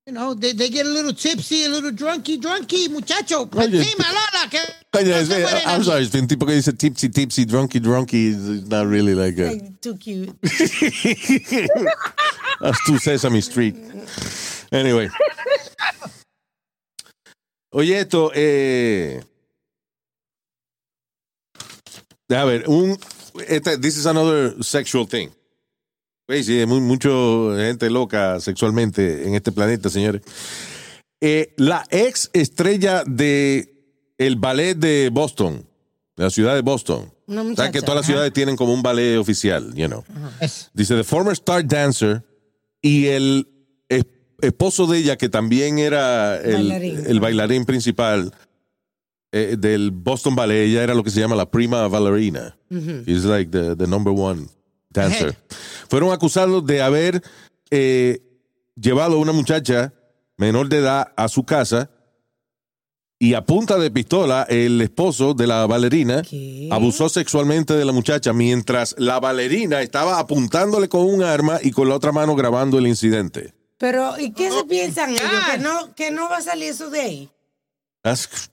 [SPEAKER 4] You know, they, they get a little tipsy, a little drunky, drunky, muchacho.
[SPEAKER 1] Oye,
[SPEAKER 4] Sí, malala, que
[SPEAKER 1] Coño,
[SPEAKER 4] no
[SPEAKER 1] es- I'm
[SPEAKER 4] nadie.
[SPEAKER 1] sorry, es un tipo que dice tipsy, tipsy, drunky, drunky, It's not really like a,
[SPEAKER 2] Ay, too cute.
[SPEAKER 1] that's too Sesame Street. Anyway. Oye, esto, eh. A ver, un. This is another sexual thing. Pues sí, hay mu- mucha gente loca sexualmente en este planeta, señores. Eh, la ex estrella de el ballet de Boston, de la ciudad de Boston.
[SPEAKER 2] Una
[SPEAKER 1] ¿Sabes
[SPEAKER 2] muchacha,
[SPEAKER 1] que todas las
[SPEAKER 2] ajá.
[SPEAKER 1] ciudades tienen como un ballet oficial, you know? Dice, the former star dancer y el, es- esposo de ella, que también era el
[SPEAKER 2] Bailarín.
[SPEAKER 1] el bailarín principal eh, del Boston Ballet, ella era lo que se llama la prima ballerina. She's like the, the number one dancer. Fueron acusados de haber eh, llevado a una muchacha menor de edad a su casa y a punta de pistola el esposo de la bailarina
[SPEAKER 2] ¿Qué?
[SPEAKER 1] abusó sexualmente de la muchacha mientras la bailarina estaba apuntándole con un arma y con la otra mano grabando el incidente.
[SPEAKER 2] Pero, ¿y qué
[SPEAKER 4] Oh,
[SPEAKER 2] se piensan ellos? Que no, que no va a salir eso de ahí.
[SPEAKER 1] That's-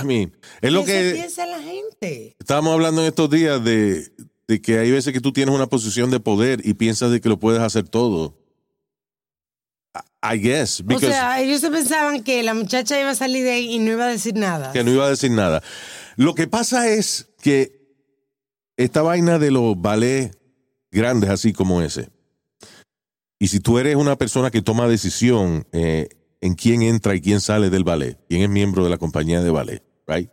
[SPEAKER 1] I mean, es lo
[SPEAKER 2] ¿Qué se
[SPEAKER 1] que
[SPEAKER 2] piensa la gente?
[SPEAKER 1] estábamos hablando en estos días de, de que hay veces que tú tienes una posición de poder y piensas de que lo puedes hacer todo. I- I guess,
[SPEAKER 2] O sea, ellos se pensaban que la muchacha iba a salir de ahí y no iba a decir nada.
[SPEAKER 1] que no iba a decir nada. Lo que pasa es que esta vaina de los ballets grandes así como ese, y si tú eres una persona que toma decisión eh, en quién entra y quién sale del ballet, quién es miembro de la compañía de ballet, right?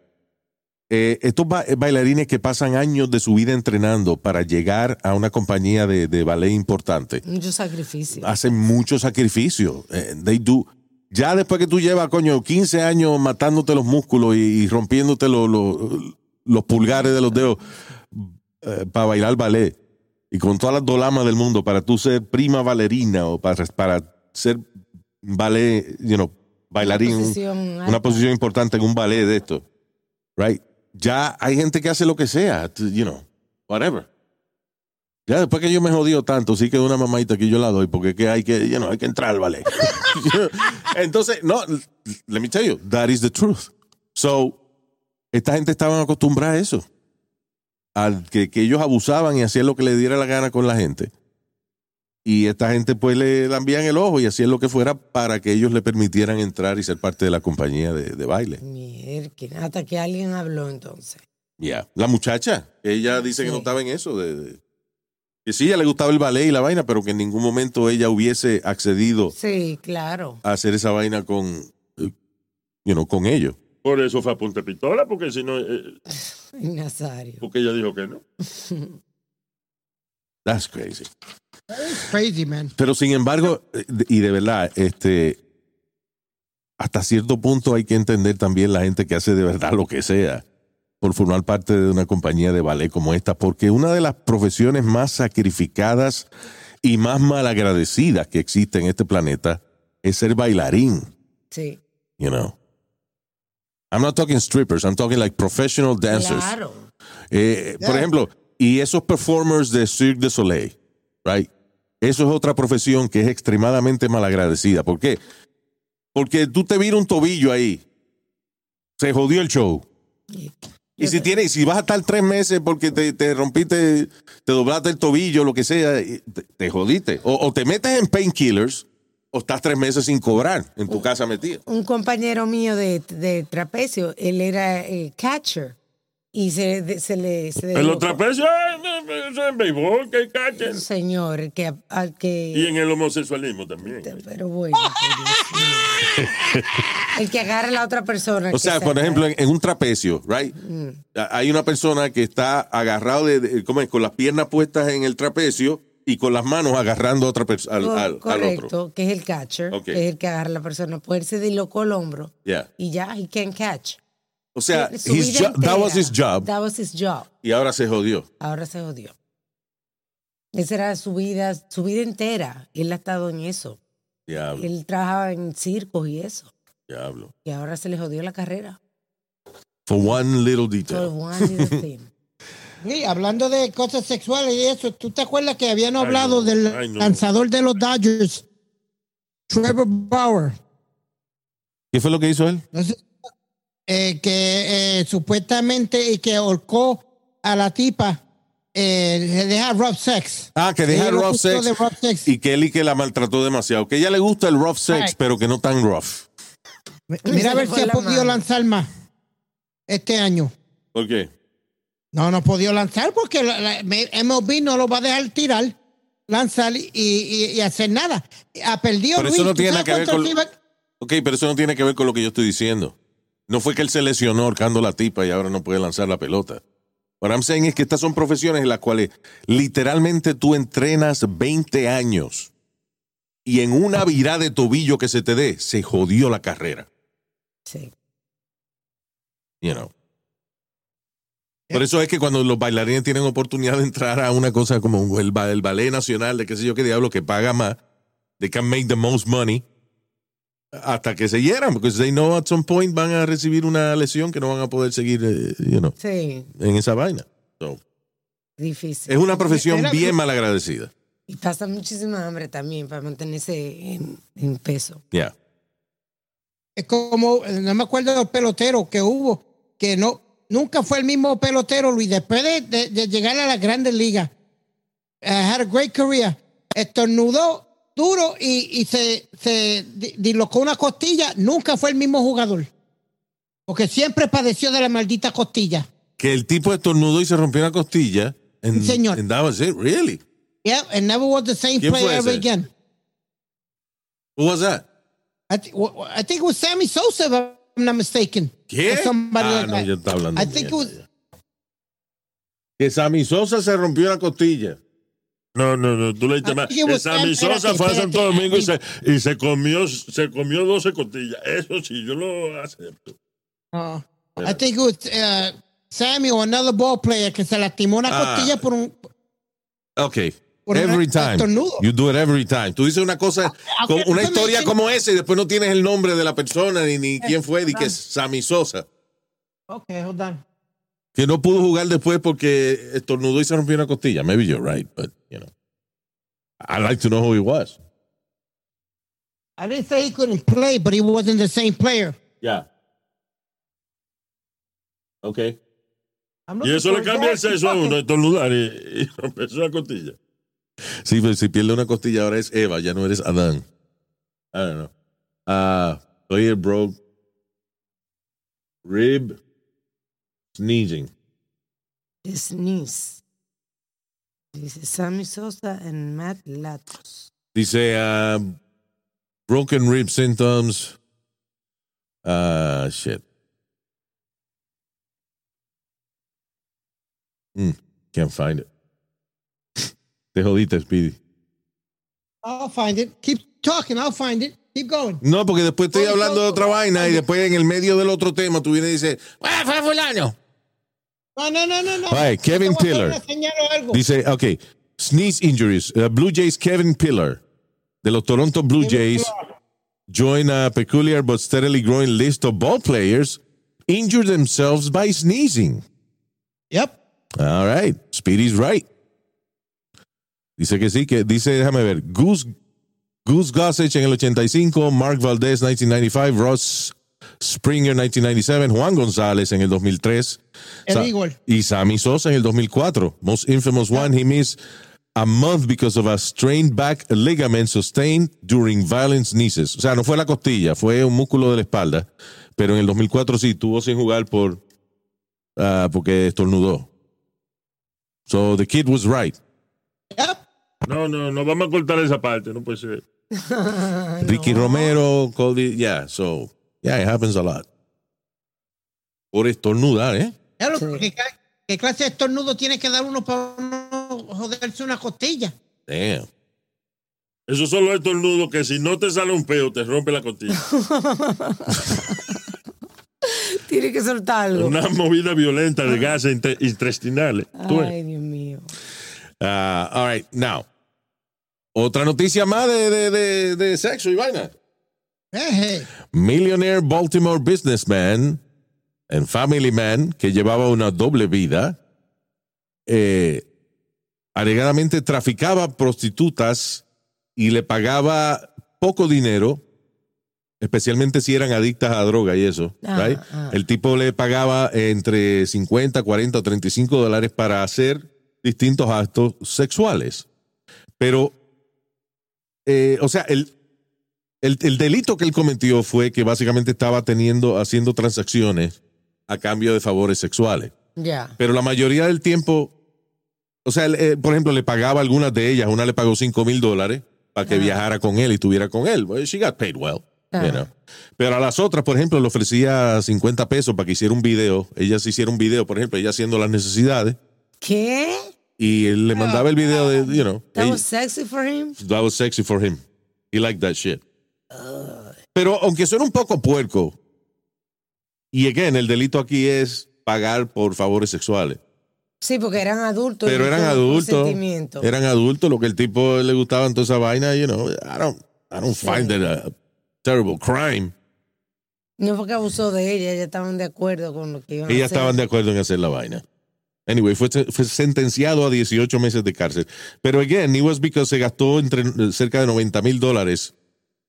[SPEAKER 1] Eh, estos ba- bailarines que pasan años de su vida entrenando para llegar a una compañía de, de ballet importante,
[SPEAKER 2] Mucho sacrificio.
[SPEAKER 1] hacen mucho sacrificio. Eh, they do. Ya después que tú llevas, coño, 15 años matándote los músculos y, y rompiéndote los- los- los pulgares de los dedos para bailar ballet y con todas las dolamas del mundo para tú ser prima bailarina o para, para ser ballet, you know, bailarín,
[SPEAKER 2] Una
[SPEAKER 1] un-
[SPEAKER 2] posición
[SPEAKER 1] una
[SPEAKER 2] alta.
[SPEAKER 1] posición importante en un ballet de esto, right? Ya hay gente que hace lo que sea, you know, whatever. Ya después que yo me jodido tanto, sí que una mamadita que yo la doy, porque que hay que, you know, hay que entrar al ballet. Entonces, no, let me tell you, that is the truth. So, esta gente estaba acostumbrada a eso. A que, que ellos abusaban y hacían lo que le diera la gana con la gente. Y esta gente pues le lambían el ojo y hacían lo que fuera para que ellos le permitieran entrar y ser parte de la compañía de, de baile.
[SPEAKER 2] Mierda, hasta que alguien habló entonces.
[SPEAKER 1] Ya. La muchacha, ella dice que no estaba en eso. De, de- que sí, ella le gustaba el ballet y la vaina, pero que en ningún momento ella hubiese accedido
[SPEAKER 2] Sí, claro.
[SPEAKER 1] a hacer esa vaina con, eh, you know, con ellos.
[SPEAKER 3] Por eso fue a punta pistola, porque si no, eh,
[SPEAKER 2] Nazario.
[SPEAKER 3] porque ella dijo que no.
[SPEAKER 1] That's crazy.
[SPEAKER 4] Crazy, man.
[SPEAKER 1] Pero sin embargo, eh, y de verdad, este, hasta cierto punto hay que entender también la gente que hace de verdad lo que sea por formar parte de una compañía de ballet como esta, porque una de las profesiones más sacrificadas y más malagradecidas que existe en este planeta es ser bailarín,
[SPEAKER 2] Sí,
[SPEAKER 1] you know. I'm not talking strippers, I'm talking like professional dancers.
[SPEAKER 2] claro.
[SPEAKER 1] Eh, Por ejemplo, y esos performers de Cirque du Soleil, right? Eso es otra profesión que es extremadamente malagradecida. ¿Por qué? Porque tú te vira un tobillo ahí. Se jodió el show. Y si tienes, si vas a estar tres meses porque te, te rompiste, te doblaste el tobillo, lo que sea, te, te jodiste. O, o te metes en painkillers o estás tres meses sin cobrar en tu casa metido.
[SPEAKER 2] Un compañero mío de, de trapecio, él era eh, catcher y se, de- se le... Se
[SPEAKER 3] En los trapecios, eh, eso es en béisbol, que cachen.
[SPEAKER 2] Señor, el que, al que
[SPEAKER 3] Y en el homosexualismo también.
[SPEAKER 2] Pero bueno, el que agarra a la otra persona.
[SPEAKER 1] O sea,
[SPEAKER 2] se-
[SPEAKER 1] por ejemplo, en, en un trapecio, right? A- Hay una persona que está agarrado de, de- ¿cómo es? con las piernas puestas en el trapecio y con las manos agarrando a otra al, al- al
[SPEAKER 2] correcto,
[SPEAKER 1] otro.
[SPEAKER 2] que es el catcher, que es el que agarra a la persona. Pues él se dislocó el hombro
[SPEAKER 1] Yeah.
[SPEAKER 2] y ya, he can catch.
[SPEAKER 1] O sea, his jo- that was his job
[SPEAKER 2] That was his job.
[SPEAKER 1] y ahora se jodió.
[SPEAKER 2] Ahora se jodió. Esa era su vida, su vida entera. Él ha estado en eso.
[SPEAKER 1] Diablo,
[SPEAKER 2] Él trabajaba en circos y eso.
[SPEAKER 1] diablo.
[SPEAKER 2] Y ahora se le jodió la carrera.
[SPEAKER 1] For one little
[SPEAKER 2] For
[SPEAKER 1] detail.
[SPEAKER 2] one little thing.
[SPEAKER 4] Sí, hablando de cosas sexuales y eso, ¿tú te acuerdas que habían hablado del lanzador de los Dodgers, Trevor Bauer?
[SPEAKER 1] ¿Qué fue lo que hizo él?
[SPEAKER 4] No sé, eh, que eh, supuestamente y que ahorcó a la tipa, eh, le deja rough sex.
[SPEAKER 1] Ah, que deja el rough sex
[SPEAKER 4] de rough sex.
[SPEAKER 1] y que él y que la maltrató demasiado. Que ella le gusta el rough sex,
[SPEAKER 4] Right.
[SPEAKER 1] pero que no tan rough.
[SPEAKER 4] Mira a ver si ha
[SPEAKER 2] la
[SPEAKER 4] podido
[SPEAKER 2] mano.
[SPEAKER 4] lanzar más este año.
[SPEAKER 1] ¿Por qué?
[SPEAKER 4] No, no ha podido lanzar porque la, la- MLB no lo va a dejar tirar, lanzar y, y- y hacer nada. Ha perdido.
[SPEAKER 1] Pero eso
[SPEAKER 4] Luis,
[SPEAKER 1] no
[SPEAKER 4] ¿tú
[SPEAKER 1] tiene nada que ver
[SPEAKER 4] cuánto
[SPEAKER 1] con-
[SPEAKER 4] iba-
[SPEAKER 1] Ok, pero eso no tiene que ver con lo que yo estoy diciendo. No fue que él se lesionó ahorcando la tipa y ahora no puede lanzar la pelota. What I'm saying es que estas son profesiones en las cuales literalmente tú entrenas 20 años y en una virada de tobillo que se te dé, se jodió la carrera.
[SPEAKER 2] Sí.
[SPEAKER 1] You know. Por eso es que cuando los bailarines tienen oportunidad de entrar a una cosa como el, el ballet nacional, de qué sé yo qué diablo, que paga más, they can make the most money hasta que se hieran, porque they know at some point van a recibir una lesión que no van a poder seguir, eh, you know,
[SPEAKER 2] Sí,
[SPEAKER 1] en esa vaina. So,
[SPEAKER 2] difícil.
[SPEAKER 1] es una profesión bien mal agradecida.
[SPEAKER 2] Y pasa muchísima hambre también para mantenerse en, en peso.
[SPEAKER 1] Yeah.
[SPEAKER 4] Es como, no me acuerdo de los peloteros que hubo, que no, nunca fue el mismo pelotero, Luis, después de, de- de llegar a las grandes ligas. Had a great career. Estornudó duro y, y se, se di- dislocó una costilla, nunca fue el mismo jugador. Porque siempre padeció de la maldita costilla.
[SPEAKER 1] Que el tipo estornudó y se rompió una costilla. And,
[SPEAKER 4] señor.
[SPEAKER 1] and that was it, really.
[SPEAKER 4] Yeah, and never was the same
[SPEAKER 1] ¿Quién fue
[SPEAKER 4] player ever
[SPEAKER 1] ese?
[SPEAKER 4] again.
[SPEAKER 1] Who was that?
[SPEAKER 4] I, I think it was Sammy Sosa, if I'm not mistaken.
[SPEAKER 1] ¿Qué?
[SPEAKER 4] Somebody
[SPEAKER 1] Ah,
[SPEAKER 4] like
[SPEAKER 1] no,
[SPEAKER 4] that.
[SPEAKER 1] ya está hablando
[SPEAKER 4] I think it was,
[SPEAKER 1] mierda. Que Sammy Sosa se rompió la costilla.
[SPEAKER 3] No, no, no, tú le
[SPEAKER 4] it was
[SPEAKER 3] Sammy
[SPEAKER 4] Sam-
[SPEAKER 3] Sosa fue a Santo Domingo y se, y se comió, se comió 12 costillas. Eso sí, yo lo acepto.
[SPEAKER 4] uh, I think it was uh, Sammy or another ball player que se lastimó una
[SPEAKER 1] Ah.
[SPEAKER 4] costilla por un.
[SPEAKER 1] Okay.
[SPEAKER 4] Por
[SPEAKER 1] Every time.
[SPEAKER 4] estornudo.
[SPEAKER 1] You do it every time. Tú dices una cosa,
[SPEAKER 4] Ah,
[SPEAKER 1] con
[SPEAKER 4] ok,
[SPEAKER 1] una historia como esa y después no tienes el nombre de la persona ni, ni quién fue, ni que es Sammy Sosa.
[SPEAKER 4] Okay, hold on.
[SPEAKER 1] Que no pudo jugar después porque estornudó y se rompió una costilla. Maybe you're right, but, you know. I'd like to know who he was.
[SPEAKER 4] I didn't say he couldn't play, but he wasn't the same player.
[SPEAKER 1] Yeah. Okay.
[SPEAKER 3] Y eso le cambia el sexo a uno, estornudar y, y romperse una costilla.
[SPEAKER 1] Sí, pero si pierde una costilla ahora es Eva, ya no eres Adán. I don't know. Ah, player broke rib sneezing.
[SPEAKER 2] Sneeze. Dice Sammy Sosa and Matt Latos.
[SPEAKER 1] Dice ah, broken rib symptoms. Ah, shit. Hmm, can't find it. Te jodiste, Speedy.
[SPEAKER 4] I'll find it. Keep talking. I'll find it. Keep going.
[SPEAKER 1] No, porque después estoy hablando de otra vaina y después en el medio del otro tema tú vienes y dices, "Ah, fue fulano.
[SPEAKER 4] No, no, no, no, no.
[SPEAKER 1] Right, Kevin
[SPEAKER 4] Yo te voy a hacer
[SPEAKER 1] Tiller.
[SPEAKER 4] una señal o algo.
[SPEAKER 1] Dice, ok, sneeze injuries. Uh, Blue Jays Kevin Pillar de los Toronto Blue Jays join a peculiar but steadily growing list of ball players injure themselves by sneezing.
[SPEAKER 4] Yep.
[SPEAKER 1] All right, Speedy's right. Dice que sí, que dice, déjame ver, Goose, Goose Gossage en el 85, Mark Valdez 1995, Ross Springer 1997, Juan González en el 2003
[SPEAKER 4] El
[SPEAKER 1] Sa-
[SPEAKER 4] Eagle.
[SPEAKER 1] y Sammy Sosa en el 2004. Most infamous one, he missed a month because of a strained back ligament sustained during violent sneezes. O sea, no fue la costilla, fue un músculo de la espalda, pero en el 2004 sí tuvo sin jugar por ah, porque estornudó. So the kid was right.
[SPEAKER 4] Yep.
[SPEAKER 3] No, no, no vamos a cortar esa parte, no puede ser.
[SPEAKER 1] Ricky Romero, Cody, yeah, so yeah, it happens a lot. Por estornudar, ¿eh?
[SPEAKER 4] Ya lo- ¿qué, cla- qué clase de estornudo tiene que dar uno para uno joderse una costilla?
[SPEAKER 1] Damn.
[SPEAKER 3] Eso solo es estornudo que si no te sale un peo, te rompe la costilla.
[SPEAKER 2] Tiene que soltar algo.
[SPEAKER 3] Una movida violenta de gases inte- intestinales. Tú ves.
[SPEAKER 2] Ay, Dios mío.
[SPEAKER 1] Ah, all right, now. Otra noticia más de, de, de, de sexo y vaina.
[SPEAKER 4] Eje.
[SPEAKER 1] Millionaire Baltimore businessman and family man que llevaba una doble vida, eh, alegadamente traficaba prostitutas y le pagaba poco dinero, especialmente si eran adictas a droga y eso.
[SPEAKER 2] Ah,
[SPEAKER 1] right?
[SPEAKER 2] ah.
[SPEAKER 1] El tipo le pagaba entre 50, 40 o 35 dólares para hacer distintos actos sexuales. Pero, eh, o sea, el, el, el delito que él cometió fue que básicamente estaba teniendo, haciendo transacciones a cambio de favores sexuales.
[SPEAKER 2] Ya.
[SPEAKER 1] Pero la mayoría del tiempo, o sea, él, eh, por ejemplo, le pagaba algunas de ellas. Una le pagó 5 mil dólares para que viajara con él y estuviera con él. She got paid well. you know. Pero a las otras, por ejemplo, le ofrecía 50 pesos para que hiciera un video. Ella se hiciera un video, por ejemplo, ella haciendo las necesidades.
[SPEAKER 2] ¿Qué?
[SPEAKER 1] Y él le mandaba el video de, you know,
[SPEAKER 2] That
[SPEAKER 1] ella-
[SPEAKER 2] was sexy for him.
[SPEAKER 1] that was sexy for him. He liked that shit. Pero aunque suena un poco puerco, y again, el delito aquí es pagar por favores sexuales.
[SPEAKER 2] Sí, porque eran adultos.
[SPEAKER 1] Pero eran adultos. Eran adultos, lo que el tipo le gustaba en toda esa vaina, you know, I don't, I don't find it a terrible crime.
[SPEAKER 2] No fue que abusó de ella, ellas estaban de acuerdo con lo que iban a hacer.
[SPEAKER 1] estaban de acuerdo en hacer la vaina. Anyway, fue, fue sentenciado a 18 meses de cárcel. Pero again, it was because se gastó entre cerca de 90 mil dólares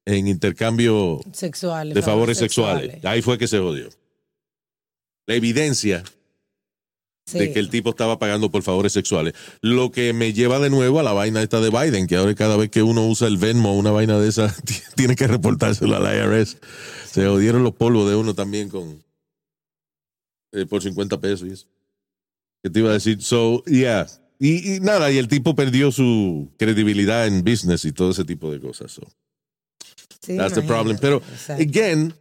[SPEAKER 1] en intercambio
[SPEAKER 2] Sexuales.
[SPEAKER 1] de favores sexuales. Ahí fue que se jodió. La evidencia
[SPEAKER 2] Sí.
[SPEAKER 1] de que el tipo estaba pagando por favores sexuales. Lo que me lleva de nuevo a la vaina esta de Biden, que ahora cada vez que uno usa el Venmo, una vaina de esa, tiene que reportárselo al IRS. Se jodieron los polvos de uno también con eh, por 50 pesos y eso. ¿Qué te iba a decir? So, yeah. Y, y nada, y el tipo perdió su credibilidad en business y todo ese tipo de cosas. So.
[SPEAKER 2] Sí,
[SPEAKER 1] That's the problem. Pero,
[SPEAKER 2] Exacto.
[SPEAKER 1] again,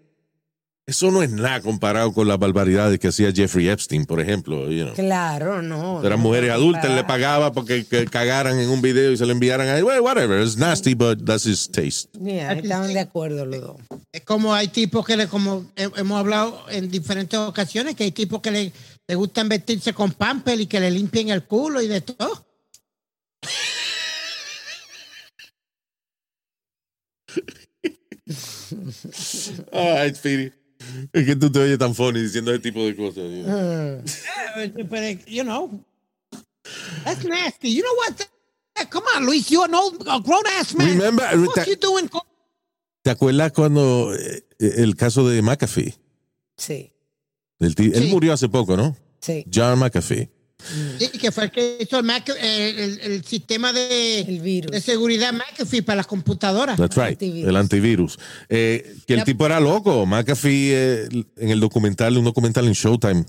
[SPEAKER 1] eso no es nada comparado con las barbaridades que hacía Jeffrey Epstein, por ejemplo. You know.
[SPEAKER 2] Claro, no.
[SPEAKER 1] Eran
[SPEAKER 2] no,
[SPEAKER 1] mujeres
[SPEAKER 2] no,
[SPEAKER 1] adultas,
[SPEAKER 2] para-
[SPEAKER 1] le pagaba porque que cagaran en un video y se le enviaran ahí. Well, whatever, it's nasty, but that's his taste.
[SPEAKER 2] Yeah, estaban de acuerdo los dos.
[SPEAKER 4] Es como hay tipos que le, como he- hemos hablado en diferentes ocasiones, que hay tipos que le, le gustan vestirse con pamper y que le limpien el culo y de todo.
[SPEAKER 1] Ay, Speedy. Es que tú te oyes tan funny diciendo ese tipo de cosas. you know.
[SPEAKER 4] But, you know, that's nasty. You know what? Come on, Luis, you're an old, a grown ass man.
[SPEAKER 1] Remember-
[SPEAKER 4] what you doing?
[SPEAKER 1] ¿Te acuerdas cuando eh, el caso de McAfee?
[SPEAKER 2] Sí,
[SPEAKER 1] El ti- Él
[SPEAKER 4] Sí.
[SPEAKER 1] murió hace poco, ¿no?
[SPEAKER 2] sí.
[SPEAKER 1] John McAfee.
[SPEAKER 4] Sí, que fue el que hizo el, Mac- el, el- el sistema de,
[SPEAKER 2] El virus.
[SPEAKER 4] de seguridad McAfee para las computadoras.
[SPEAKER 1] That's right,
[SPEAKER 2] Antivirus.
[SPEAKER 1] el antivirus. Eh, que el tipo era loco. McAfee, eh, en el documental, un documental en Showtime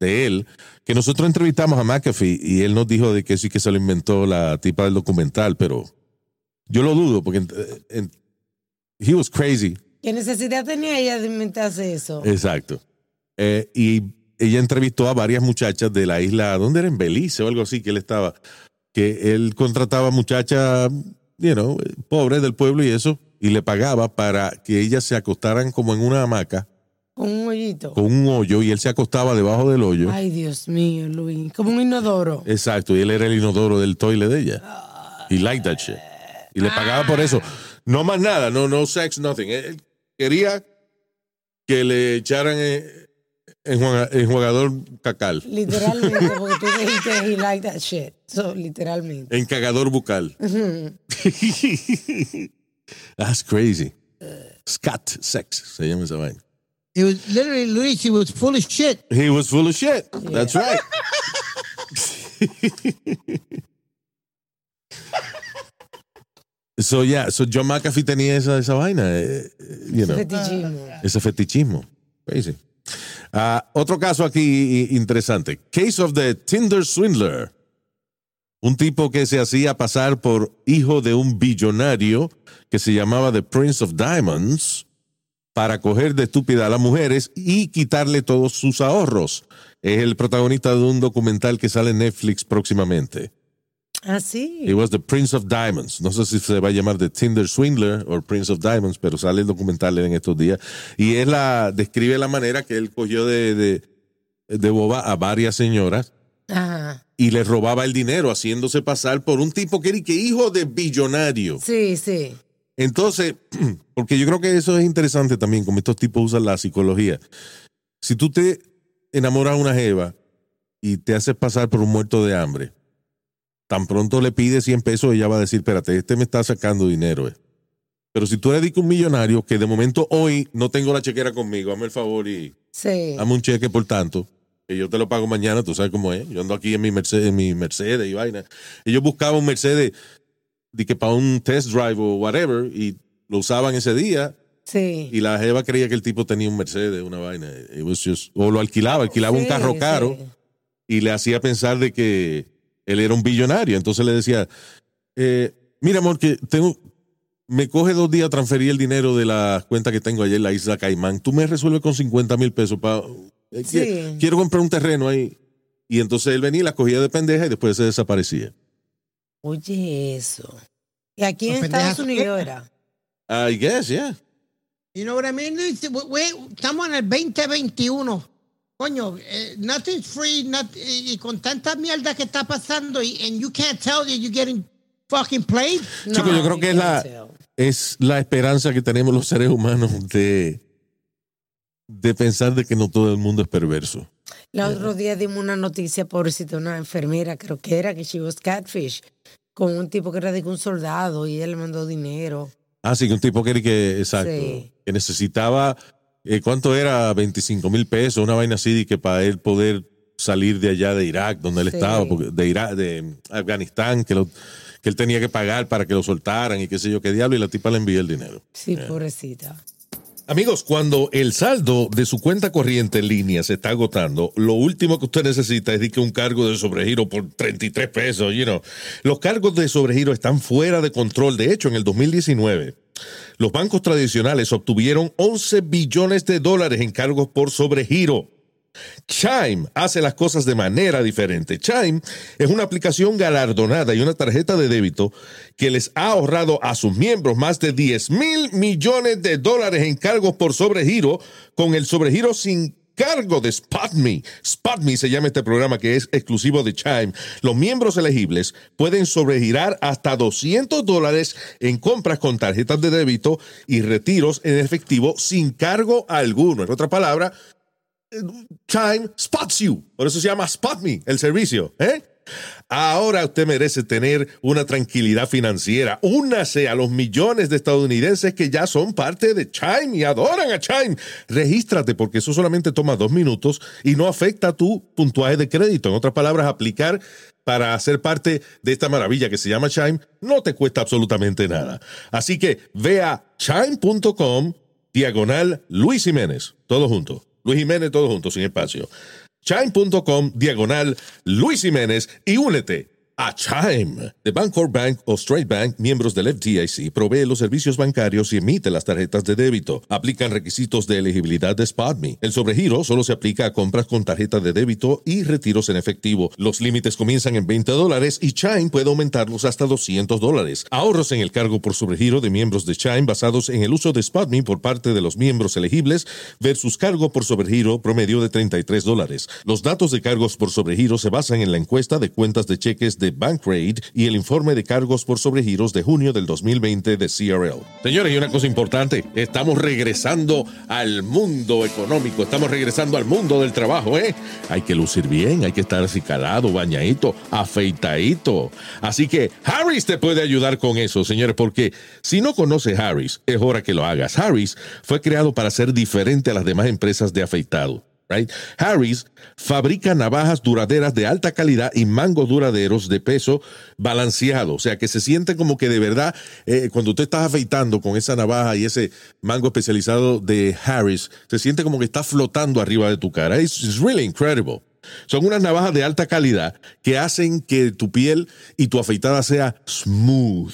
[SPEAKER 1] de él, que nosotros entrevistamos a McAfee y él nos dijo de que sí que se lo inventó la tipa del documental, pero yo lo dudo porque eh, en- he was crazy.
[SPEAKER 2] ¿Qué necesidad tenía ella de inventarse eso?
[SPEAKER 1] Exacto. Eh, y ella entrevistó a varias muchachas de la isla, ¿dónde era? En Belice o algo así, que él estaba, que él contrataba muchachas, you know, pobres del pueblo y eso, y le pagaba para que ellas se acostaran como en una hamaca
[SPEAKER 2] Con un hoyito.
[SPEAKER 1] con un hoyo y él se acostaba debajo del hoyo.
[SPEAKER 2] Ay, Dios mío, Luis. Como un inodoro.
[SPEAKER 1] Exacto, y él era el inodoro del toile de ella. He liked that shit. Y le pagaba por eso. No más nada, no, no sex, nothing. Él quería que le echaran eh, enjuagador cacal,
[SPEAKER 2] Literalmente, porque tú dijiste he like that shit. So, literalmente.
[SPEAKER 1] encagador bucal. That's crazy. Scat sex, se llama esa vaina.
[SPEAKER 4] He was literally, Luis, he was full of shit.
[SPEAKER 1] He was full of shit. That's right. so yeah, so John McAfee tenía esa, esa vaina, eh, eh, you know,
[SPEAKER 2] Fetichismo.
[SPEAKER 1] ese fetichismo. Crazy. Ah, otro caso aquí interesante. Case of the Tinder Swindler. Un tipo que se hacía pasar por hijo de un billonario que se llamaba The Prince of Diamonds para coger de estúpida a las mujeres y quitarle todos sus ahorros. Es el protagonista de un documental que sale en Netflix próximamente.
[SPEAKER 2] Ah, sí.
[SPEAKER 1] He was the Prince of Diamonds. No sé si se va a llamar The Tinder Swindler o Prince of Diamonds, pero sale el documental en estos días. Y la, describe la manera que él cogió de, de, de boba a varias señoras
[SPEAKER 2] Ajá.
[SPEAKER 1] y les robaba el dinero haciéndose pasar por un tipo que era que hijo de billonario.
[SPEAKER 2] Sí, sí.
[SPEAKER 1] Entonces, porque yo creo que eso es interesante también, como estos tipos usan la psicología. Si tú te enamoras a una jeva y te haces pasar por un muerto de hambre, tan pronto le pides 100 pesos, ella va a decir, espérate, este me está sacando dinero. eh". Pero si tú eres dico, un millonario que de momento hoy no tengo la chequera conmigo, hazme el favor y
[SPEAKER 2] Sí.
[SPEAKER 1] dame un cheque por tanto, que yo te lo pago mañana, tú sabes cómo es. Yo ando aquí en mi Mercedes, en mi Mercedes y vaina. Ellos buscaban un Mercedes de que para un test drive o whatever y lo usaban ese día
[SPEAKER 2] Sí.
[SPEAKER 1] y la jeva creía que el tipo tenía un Mercedes, una vaina. Just- o lo alquilaba, alquilaba un carro caro y le hacía pensar de que él era un billonario. Entonces le decía, eh, mira amor, que tengo, me coge dos días transferir el dinero de la cuenta que tengo allá en la isla Caimán. Tú me resuelves con 50 mil pesos para...
[SPEAKER 2] Sí.
[SPEAKER 1] Quiero comprar un terreno ahí. Y entonces él venía, y la cogía de pendeja y después se desaparecía.
[SPEAKER 2] Oye, eso. ¿Y aquí en Estados Unidos era?
[SPEAKER 1] I guess, yeah.
[SPEAKER 4] You know what I mean? It's- we- we- Estamos en el 2021. Coño, eh, nothing's free, not- y, y con tanta mierda que está pasando, y and you can't tell that you're getting fucking played.
[SPEAKER 1] Chico, yo creo que es la, es la esperanza que tenemos los seres humanos de, de pensar de que no todo el mundo es perverso.
[SPEAKER 2] El otro día dimos una noticia, pobrecita, una enfermera, creo que era, que she was catfish, con un tipo que era de un soldado y él le mandó dinero.
[SPEAKER 1] Ah, sí, que un tipo que, era que exacto,
[SPEAKER 2] Sí.
[SPEAKER 1] que necesitaba, eh, ¿cuánto era? 25 mil pesos, una vaina así, de que para él poder salir de allá de Irak, donde él
[SPEAKER 2] Sí.
[SPEAKER 1] estaba, porque de Irak, de Afganistán, que, lo, que él tenía que pagar para que lo soltaran y qué sé yo qué diablo, y la tipa le envió el dinero.
[SPEAKER 2] Sí, pobrecita.
[SPEAKER 1] Amigos, cuando el saldo de su cuenta corriente en línea se está agotando, lo último que usted necesita es que un cargo de sobregiro por 33 pesos, you know. Los cargos de sobregiro están fuera de control. De hecho, en el 2019, los bancos tradicionales obtuvieron 11 billones de dólares en cargos por sobregiro. Chime hace las cosas de manera diferente. Chime es una aplicación galardonada y una tarjeta de débito que les ha ahorrado a sus miembros más de 10 mil millones de dólares en cargos por sobregiro con el sobregiro sin cargo de SpotMe. SpotMe se llama este programa que es exclusivo de Chime. Los miembros elegibles pueden sobregirar hasta 200 dólares en compras con tarjetas de débito y retiros en efectivo sin cargo alguno. En otra palabra, Chime spots you. Por eso se llama Spot Me, el servicio. ¿eh? Ahora usted merece tener una tranquilidad financiera. Únase a los millones de estadounidenses que ya son parte de Chime y adoran a Chime. Regístrate porque eso solamente toma dos minutos y no afecta tu puntuaje de crédito. En otras palabras, aplicar para ser parte de esta maravilla que se llama Chime no te cuesta absolutamente nada. Así que ve a chime.com diagonal Luis Jiménez. Todo junto. Luis Jiménez, todo junto, sin espacio. Chime.com, diagonal Luis Jiménez y únete a Chime. The Bancorp Bank o Straight Bank, miembros del FDIC, provee los servicios bancarios y emite las tarjetas de débito. Aplican requisitos de elegibilidad de SpotMe. El sobregiro solo se aplica a compras con tarjeta de débito y retiros en efectivo. Los límites comienzan en 20 dólares y Chime puede aumentarlos hasta 200 dólares. Ahorros en el cargo por sobregiro de miembros de Chime basados en el uso de SpotMe por parte de los miembros elegibles versus cargo por sobregiro promedio de 33 dólares. Los datos de cargos por sobregiro se basan en la encuesta de cuentas de cheques de Bankrate y el informe de cargos por sobregiros de junio del 2020 de CRL. Señores, y una cosa importante, estamos regresando al mundo económico, estamos regresando al mundo del trabajo, ¿eh? Hay que lucir bien, hay que estar así calado, bañadito, afeitadito. Así que Harris te puede ayudar con eso, señores, porque si no conoces Harris, es hora que lo hagas. Harris fue creado para ser diferente a las demás empresas de afeitado. Harris fabrica navajas duraderas de alta calidad y mangos duraderos de peso balanceado. O sea, que se siente como que de verdad, eh, cuando usted está afeitando con esa navaja y ese mango especializado de Harris, se siente como que está flotando arriba de tu cara. It's, it's really incredible. Son unas navajas de alta calidad que hacen que tu piel y tu afeitada sea smooth,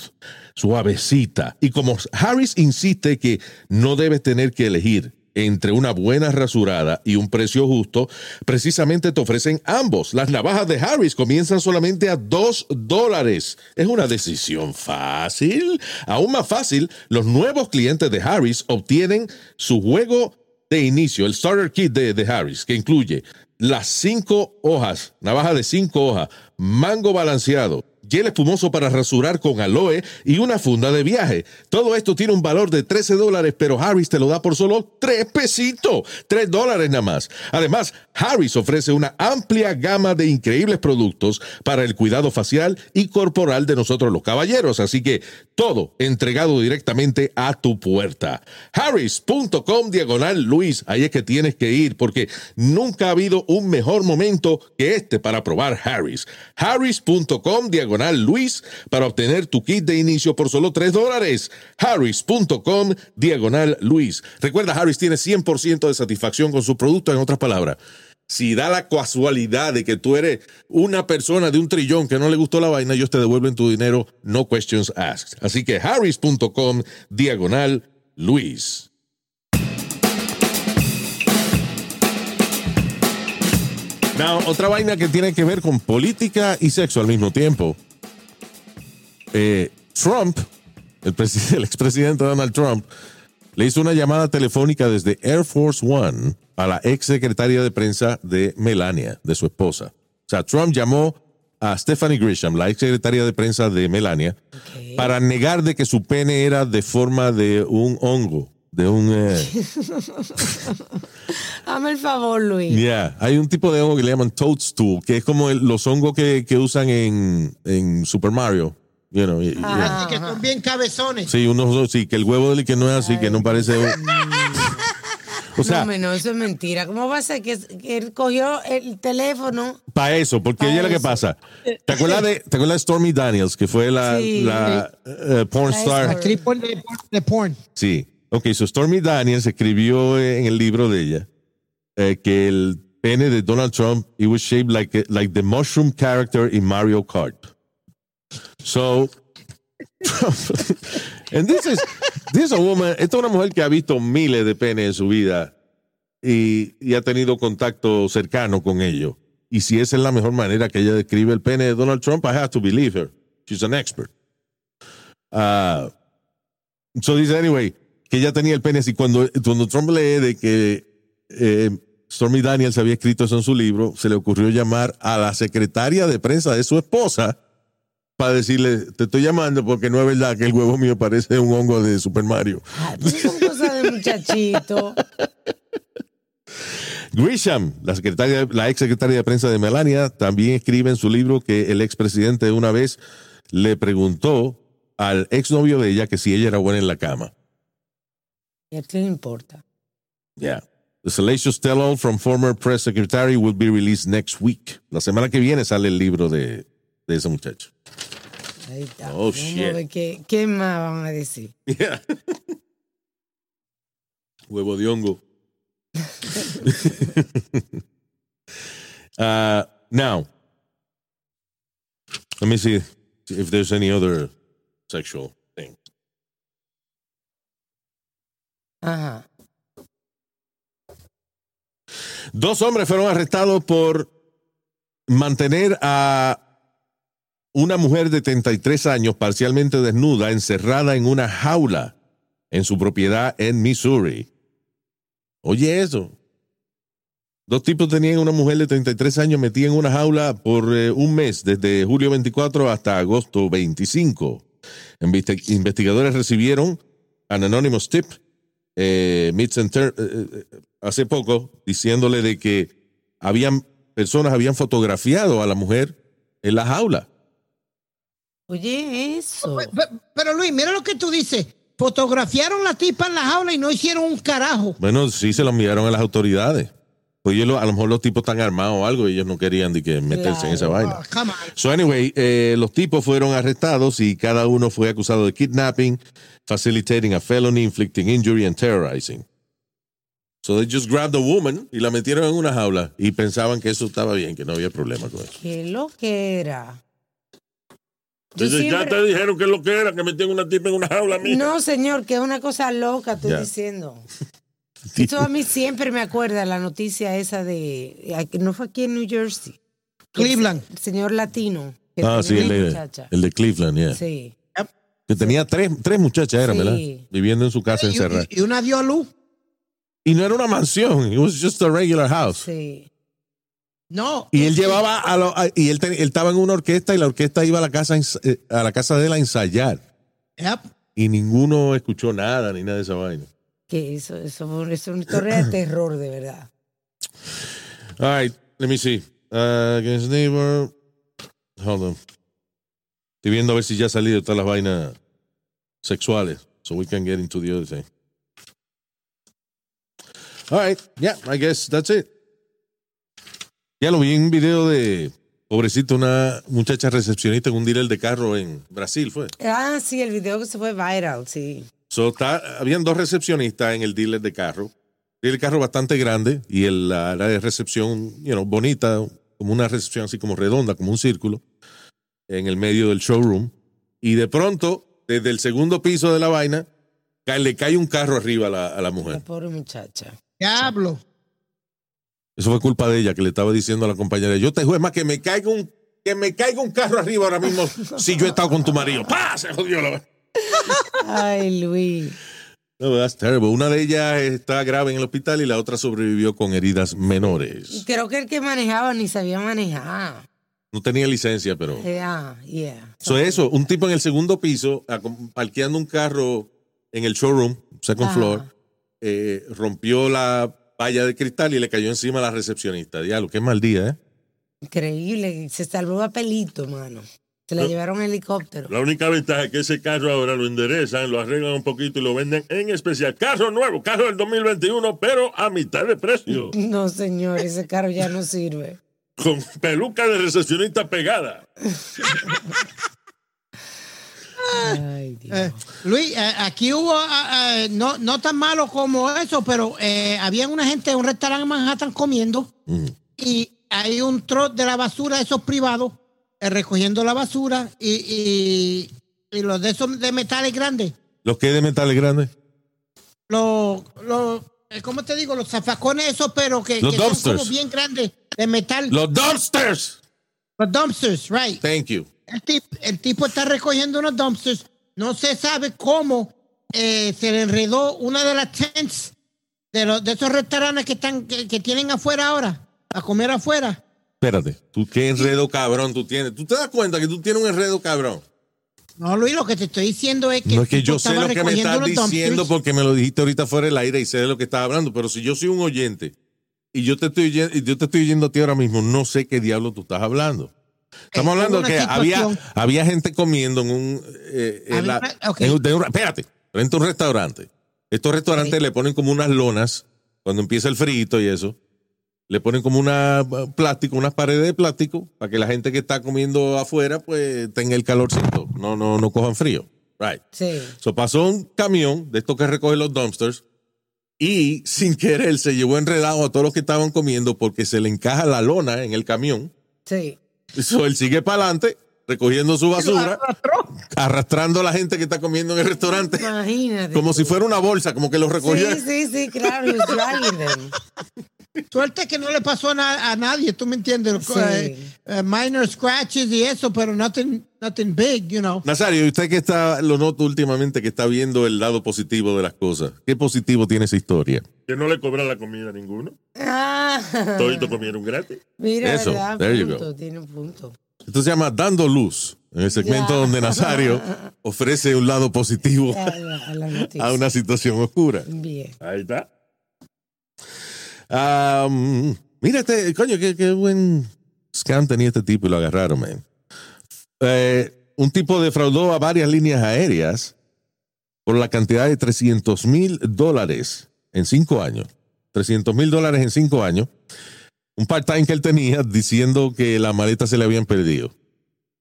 [SPEAKER 1] suavecita. Y como Harris insiste que no debes tener que elegir entre una buena rasurada y un precio justo, precisamente te ofrecen ambos. Las navajas de Harris comienzan solamente a 2 dólares. Es una decisión fácil. Aún más fácil, los nuevos clientes de Harris obtienen su juego de inicio, el starter kit de, de Harris, que incluye las cinco hojas, navaja de cinco hojas, mango balanceado, gel espumoso para rasurar con aloe y una funda de viaje. Todo esto tiene un valor de 13 dólares, pero Harris te lo da por solo 3 pesitos, 3 dólares nada más. Además, Harris ofrece una amplia gama de increíbles productos para el cuidado facial y corporal de nosotros los caballeros, así que todo entregado directamente a tu puerta. Harris.com diagonal Luis, ahí es que tienes que ir porque nunca ha habido un mejor momento que este para probar Harris. Harris.com diagonal Luis para obtener tu kit de inicio por solo 3 dólares. Harris.com diagonal Luis. Recuerda, Harris tiene 100% de satisfacción con su producto, en otras palabras. Si da la casualidad de que tú eres una persona de un trillón que no le gustó la vaina, ellos te devuelven tu dinero, no questions asked. Así que harris.com diagonal Luis. Now, otra vaina que tiene que ver con política y sexo al mismo tiempo. Eh, Trump el, el expresidente Donald Trump, le hizo una llamada telefónica desde Air Force One a la ex secretaria de prensa de Melania, de su esposa. O sea, Trump llamó a Stephanie Grisham, la ex secretaria de prensa de Melania, para negar de que su pene era de forma de un hongo, de un... eh,
[SPEAKER 2] el favor, Luis.
[SPEAKER 1] Yeah, hay un tipo de hongo que le llaman toadstool, que es como el- los hongos que, que usan en, en Super Mario. You know, y- y-
[SPEAKER 2] Ah.
[SPEAKER 4] Así que son bien cabezones.
[SPEAKER 1] Sí, unos, sí, que el huevo del que no es así, que no parece. O sea,
[SPEAKER 2] no, no, eso es mentira. ¿Cómo va a ser que, que él cogió el teléfono?
[SPEAKER 1] para eso, porque
[SPEAKER 2] Pa'
[SPEAKER 1] oye lo que pasa. ¿Te acuerdas de, ¿te acuerdas de Stormy Daniels, que fue la,
[SPEAKER 2] Sí.
[SPEAKER 1] la eh, porn
[SPEAKER 2] La
[SPEAKER 1] star?
[SPEAKER 4] Actriz por- de, de porn.
[SPEAKER 1] Sí. Ok, so Stormy Daniels escribió en el libro de ella eh, que el pene de Donald Trump, it was shaped like, like the mushroom character in Mario Kart. So, and this is, this is a woman, esta es una mujer que ha visto miles de penes en su vida y, y ha tenido contacto cercano con ellos. Y si esa es la mejor manera que ella describe el pene de Donald Trump, I have to believe her. She's an expert. Ah, So dice, anyway, que ella tenía el pene así. Cuando, cuando Trump lee de que eh, Stormy Daniels había escrito eso en su libro, se le ocurrió llamar a la secretaria de prensa de su esposa para decirle, te estoy llamando porque no es verdad que el huevo mío parece un hongo de Super Mario.
[SPEAKER 2] Pues son cosas de muchachito.
[SPEAKER 1] Grisham, la, secretaria, la ex secretaria de prensa de Melania, también escribe en su libro que el expresidente una vez le preguntó al exnovio de ella que si ella era buena en la cama.
[SPEAKER 2] ¿Y a qué le importa?
[SPEAKER 1] Yeah. The salacious tell-all from former press secretary will be released next week. La semana que viene sale el libro de, de ese muchacho.
[SPEAKER 2] Ahí está.
[SPEAKER 1] Oh,
[SPEAKER 2] Vamos
[SPEAKER 1] shit.
[SPEAKER 2] qué, qué más van a decir.
[SPEAKER 1] Yeah. Huevo de hongo. uh, now, let me see if there's any other sexual thing.
[SPEAKER 2] Ajá.
[SPEAKER 1] Dos hombres fueron arrestados por mantener a una mujer de 33 años parcialmente desnuda encerrada en una jaula en su propiedad en Missouri. Oye eso. Dos tipos tenían una mujer de 33 años metida en una jaula por eh, un mes, desde julio 24 hasta agosto 25. Investi- investigadores recibieron an anonymous tip eh, eh, hace poco diciéndole de que habían personas habían fotografiado a la mujer en la jaula.
[SPEAKER 2] Oye, eso.
[SPEAKER 4] Pe- pe- Pero Luis, mira lo que tú dices. Fotografiaron la tipa en la jaula y no hicieron un carajo.
[SPEAKER 1] Bueno, sí se lo enviaron a las autoridades. Pues ellos lo- a lo mejor los tipos están armados o algo y ellos no querían de que meterse en esa vaina.
[SPEAKER 4] Ah.
[SPEAKER 1] So anyway, eh, los tipos fueron arrestados y cada uno fue acusado de kidnapping, facilitating a felony, inflicting injury and terrorizing. So they just grabbed a woman y la metieron en una jaula y pensaban que eso estaba bien, que no había problema con eso.
[SPEAKER 2] Qué lo que era. Yo
[SPEAKER 3] ya te dijeron que es lo que era, que metían una tipa en una jaula mía.
[SPEAKER 2] No, señor, que es una cosa loca, estoy diciendo. Eso a mí siempre me acuerda la noticia esa de. No fue aquí en New Jersey.
[SPEAKER 4] Cleveland.
[SPEAKER 2] El, señor latino. que
[SPEAKER 1] Ah,
[SPEAKER 2] tenía
[SPEAKER 1] sí, el de,
[SPEAKER 2] muchacha.
[SPEAKER 1] el de Cleveland, yeah.
[SPEAKER 2] Sí.
[SPEAKER 1] Que tenía tres, tres muchachas, era,
[SPEAKER 2] Sí.
[SPEAKER 1] ¿verdad? Viviendo en su casa encerrada.
[SPEAKER 4] y- y una dio a luz.
[SPEAKER 1] Y no era una mansión, it was just a regular house.
[SPEAKER 2] Sí.
[SPEAKER 4] No.
[SPEAKER 1] Y él llevaba a, lo- a- y él, él estaba en una orquesta y la orquesta iba a la casa a eh, a la casa de él a ensayar
[SPEAKER 4] Yep.
[SPEAKER 1] y ninguno escuchó nada ni nada de esa vaina.
[SPEAKER 2] Que eso, eso es una historia de terror, de verdad.
[SPEAKER 1] All right, let me see. Uh, against neighbor. Hold on. Estoy viendo a ver si ya ha salido todas las vainas sexuales. So we can get into the other thing. All right, yeah, I guess that's it. Ya lo vi en un video de, pobrecito, una muchacha recepcionista en un dealer de carro en Brasil, fue.
[SPEAKER 2] Ah, sí, el video que se fue viral, sí.
[SPEAKER 1] So, está, habían dos recepcionistas en el dealer de carro. El carro bastante grande y el, la área de recepción, you know, bonita, como una recepción así como redonda, como un círculo, en el medio del showroom. Y de pronto, desde el segundo piso de la vaina, cae- le cae un carro arriba a la, a la
[SPEAKER 2] La
[SPEAKER 1] mujer.
[SPEAKER 2] pobre muchacha.
[SPEAKER 4] Diablo.
[SPEAKER 1] Eso fue culpa de ella que le estaba diciendo a la compañera, yo te juego más que me caiga un, que me caiga un carro arriba ahora mismo si yo he estado con tu marido. ¡Pah! Se jodió la.
[SPEAKER 2] Ay, Luis.
[SPEAKER 1] No, that's terrible. Una de ellas está grave en el hospital y la otra sobrevivió con heridas menores.
[SPEAKER 2] Creo que el que manejaba ni sabía manejar.
[SPEAKER 1] No tenía licencia, pero...
[SPEAKER 2] Yeah, yeah.
[SPEAKER 1] So, eso, un tipo en el segundo piso, parqueando un carro en el showroom, second
[SPEAKER 2] Ajá.
[SPEAKER 1] floor, eh, rompió la valla de cristal y le cayó encima a la recepcionista. Diablo, qué mal día, ¿eh?
[SPEAKER 2] Increíble. Se salvó a pelito, mano. Se la llevaron en helicóptero.
[SPEAKER 3] La única ventaja es que ese carro ahora lo enderezan, lo arreglan un poquito y lo venden en especial. Carro nuevo, carro del 2021, pero a mitad de precio.
[SPEAKER 2] No, señor, ese carro ya no sirve.
[SPEAKER 3] Con peluca de recepcionista pegada.
[SPEAKER 2] Ay, Dios.
[SPEAKER 4] Eh, Luis, eh, aquí hubo, eh, no, no tan malo como eso, pero eh, había una gente en un restaurante en Manhattan comiendo y hay un trot de la basura de esos privados eh, recogiendo la basura y, y, y los de esos de metales grandes.
[SPEAKER 1] ¿Los que de metales grandes?
[SPEAKER 4] Los, los eh, ¿cómo te digo? Los zafacones esos, pero que,
[SPEAKER 1] Los
[SPEAKER 4] que son como bien grandes de metal.
[SPEAKER 1] ¡Los dumpsters!
[SPEAKER 4] Los dumpsters, right.
[SPEAKER 1] Thank you.
[SPEAKER 4] El, tip- el tipo está recogiendo unos dumpsters. No se sabe cómo eh, se le enredó una de las tents de, los, de esos restaurantes que, están, que, que tienen afuera ahora, a comer afuera.
[SPEAKER 1] Espérate, tú qué enredo cabrón tú tienes. ¿Tú te das cuenta que tú tienes un enredo cabrón?
[SPEAKER 4] No, Luis, lo que te estoy diciendo es que.
[SPEAKER 1] No es que yo sé lo que me estás diciendo porque me lo dijiste ahorita fuera del aire y sé de lo que estás hablando, pero si yo soy un oyente y yo te estoy yo te estoy oyendo a ti ahora mismo, no sé qué diablo tú estás hablando. Estamos hablando que había, había gente comiendo en un... eh, en la- en un- de un- espérate, frente a un restaurante. Estos restaurantes le ponen como unas lonas cuando empieza el frito y eso. Le ponen como una eh, plástico, unas paredes de plástico para que la gente que está comiendo afuera pues tenga el calorcito, no, no, no cojan frío. Right.
[SPEAKER 2] Sí.
[SPEAKER 1] So pasó un camión de estos que recoge los dumpsters y sin querer se llevó enredado a todos los que estaban comiendo porque se le encaja la lona en el camión.
[SPEAKER 2] Sí.
[SPEAKER 1] So él sigue para adelante recogiendo su basura, arrastrando a la gente que está comiendo en el restaurante
[SPEAKER 2] Imagínate.
[SPEAKER 1] como si fuera una bolsa, como que lo recogió.
[SPEAKER 2] Sí, sí, sí, claro.
[SPEAKER 4] Suerte que no le pasó a, na- a nadie, tú me entiendes.
[SPEAKER 2] Sí.
[SPEAKER 4] Eh, minor scratches y eso, pero nothing, nothing big, you know.
[SPEAKER 1] Nazario, ¿y usted que está, lo noto últimamente, que está viendo el lado positivo de las cosas? ¿Qué positivo tiene esa historia?
[SPEAKER 3] Que no le cobran la comida a ninguno.
[SPEAKER 2] Ah,
[SPEAKER 3] Todos comieron gratis.
[SPEAKER 2] mira,
[SPEAKER 1] Eso,
[SPEAKER 2] ¿verdad?
[SPEAKER 1] there you
[SPEAKER 2] Punto,
[SPEAKER 1] go.
[SPEAKER 2] tiene un punto.
[SPEAKER 1] Esto se llama Dando Luz, en el segmento
[SPEAKER 2] Ya.
[SPEAKER 1] donde Nazario ofrece un lado positivo
[SPEAKER 2] A la, a la
[SPEAKER 1] a una situación oscura.
[SPEAKER 2] Bien.
[SPEAKER 3] Ahí está.
[SPEAKER 1] Um, mira, este, coño, qué, qué buen scam tenía este tipo y lo agarraron, man. Eh, un tipo defraudó a varias líneas aéreas por la cantidad de 300 mil dólares en cinco años. 300 mil dólares en cinco años. Un part-time que él tenía diciendo que la maleta se le habían perdido.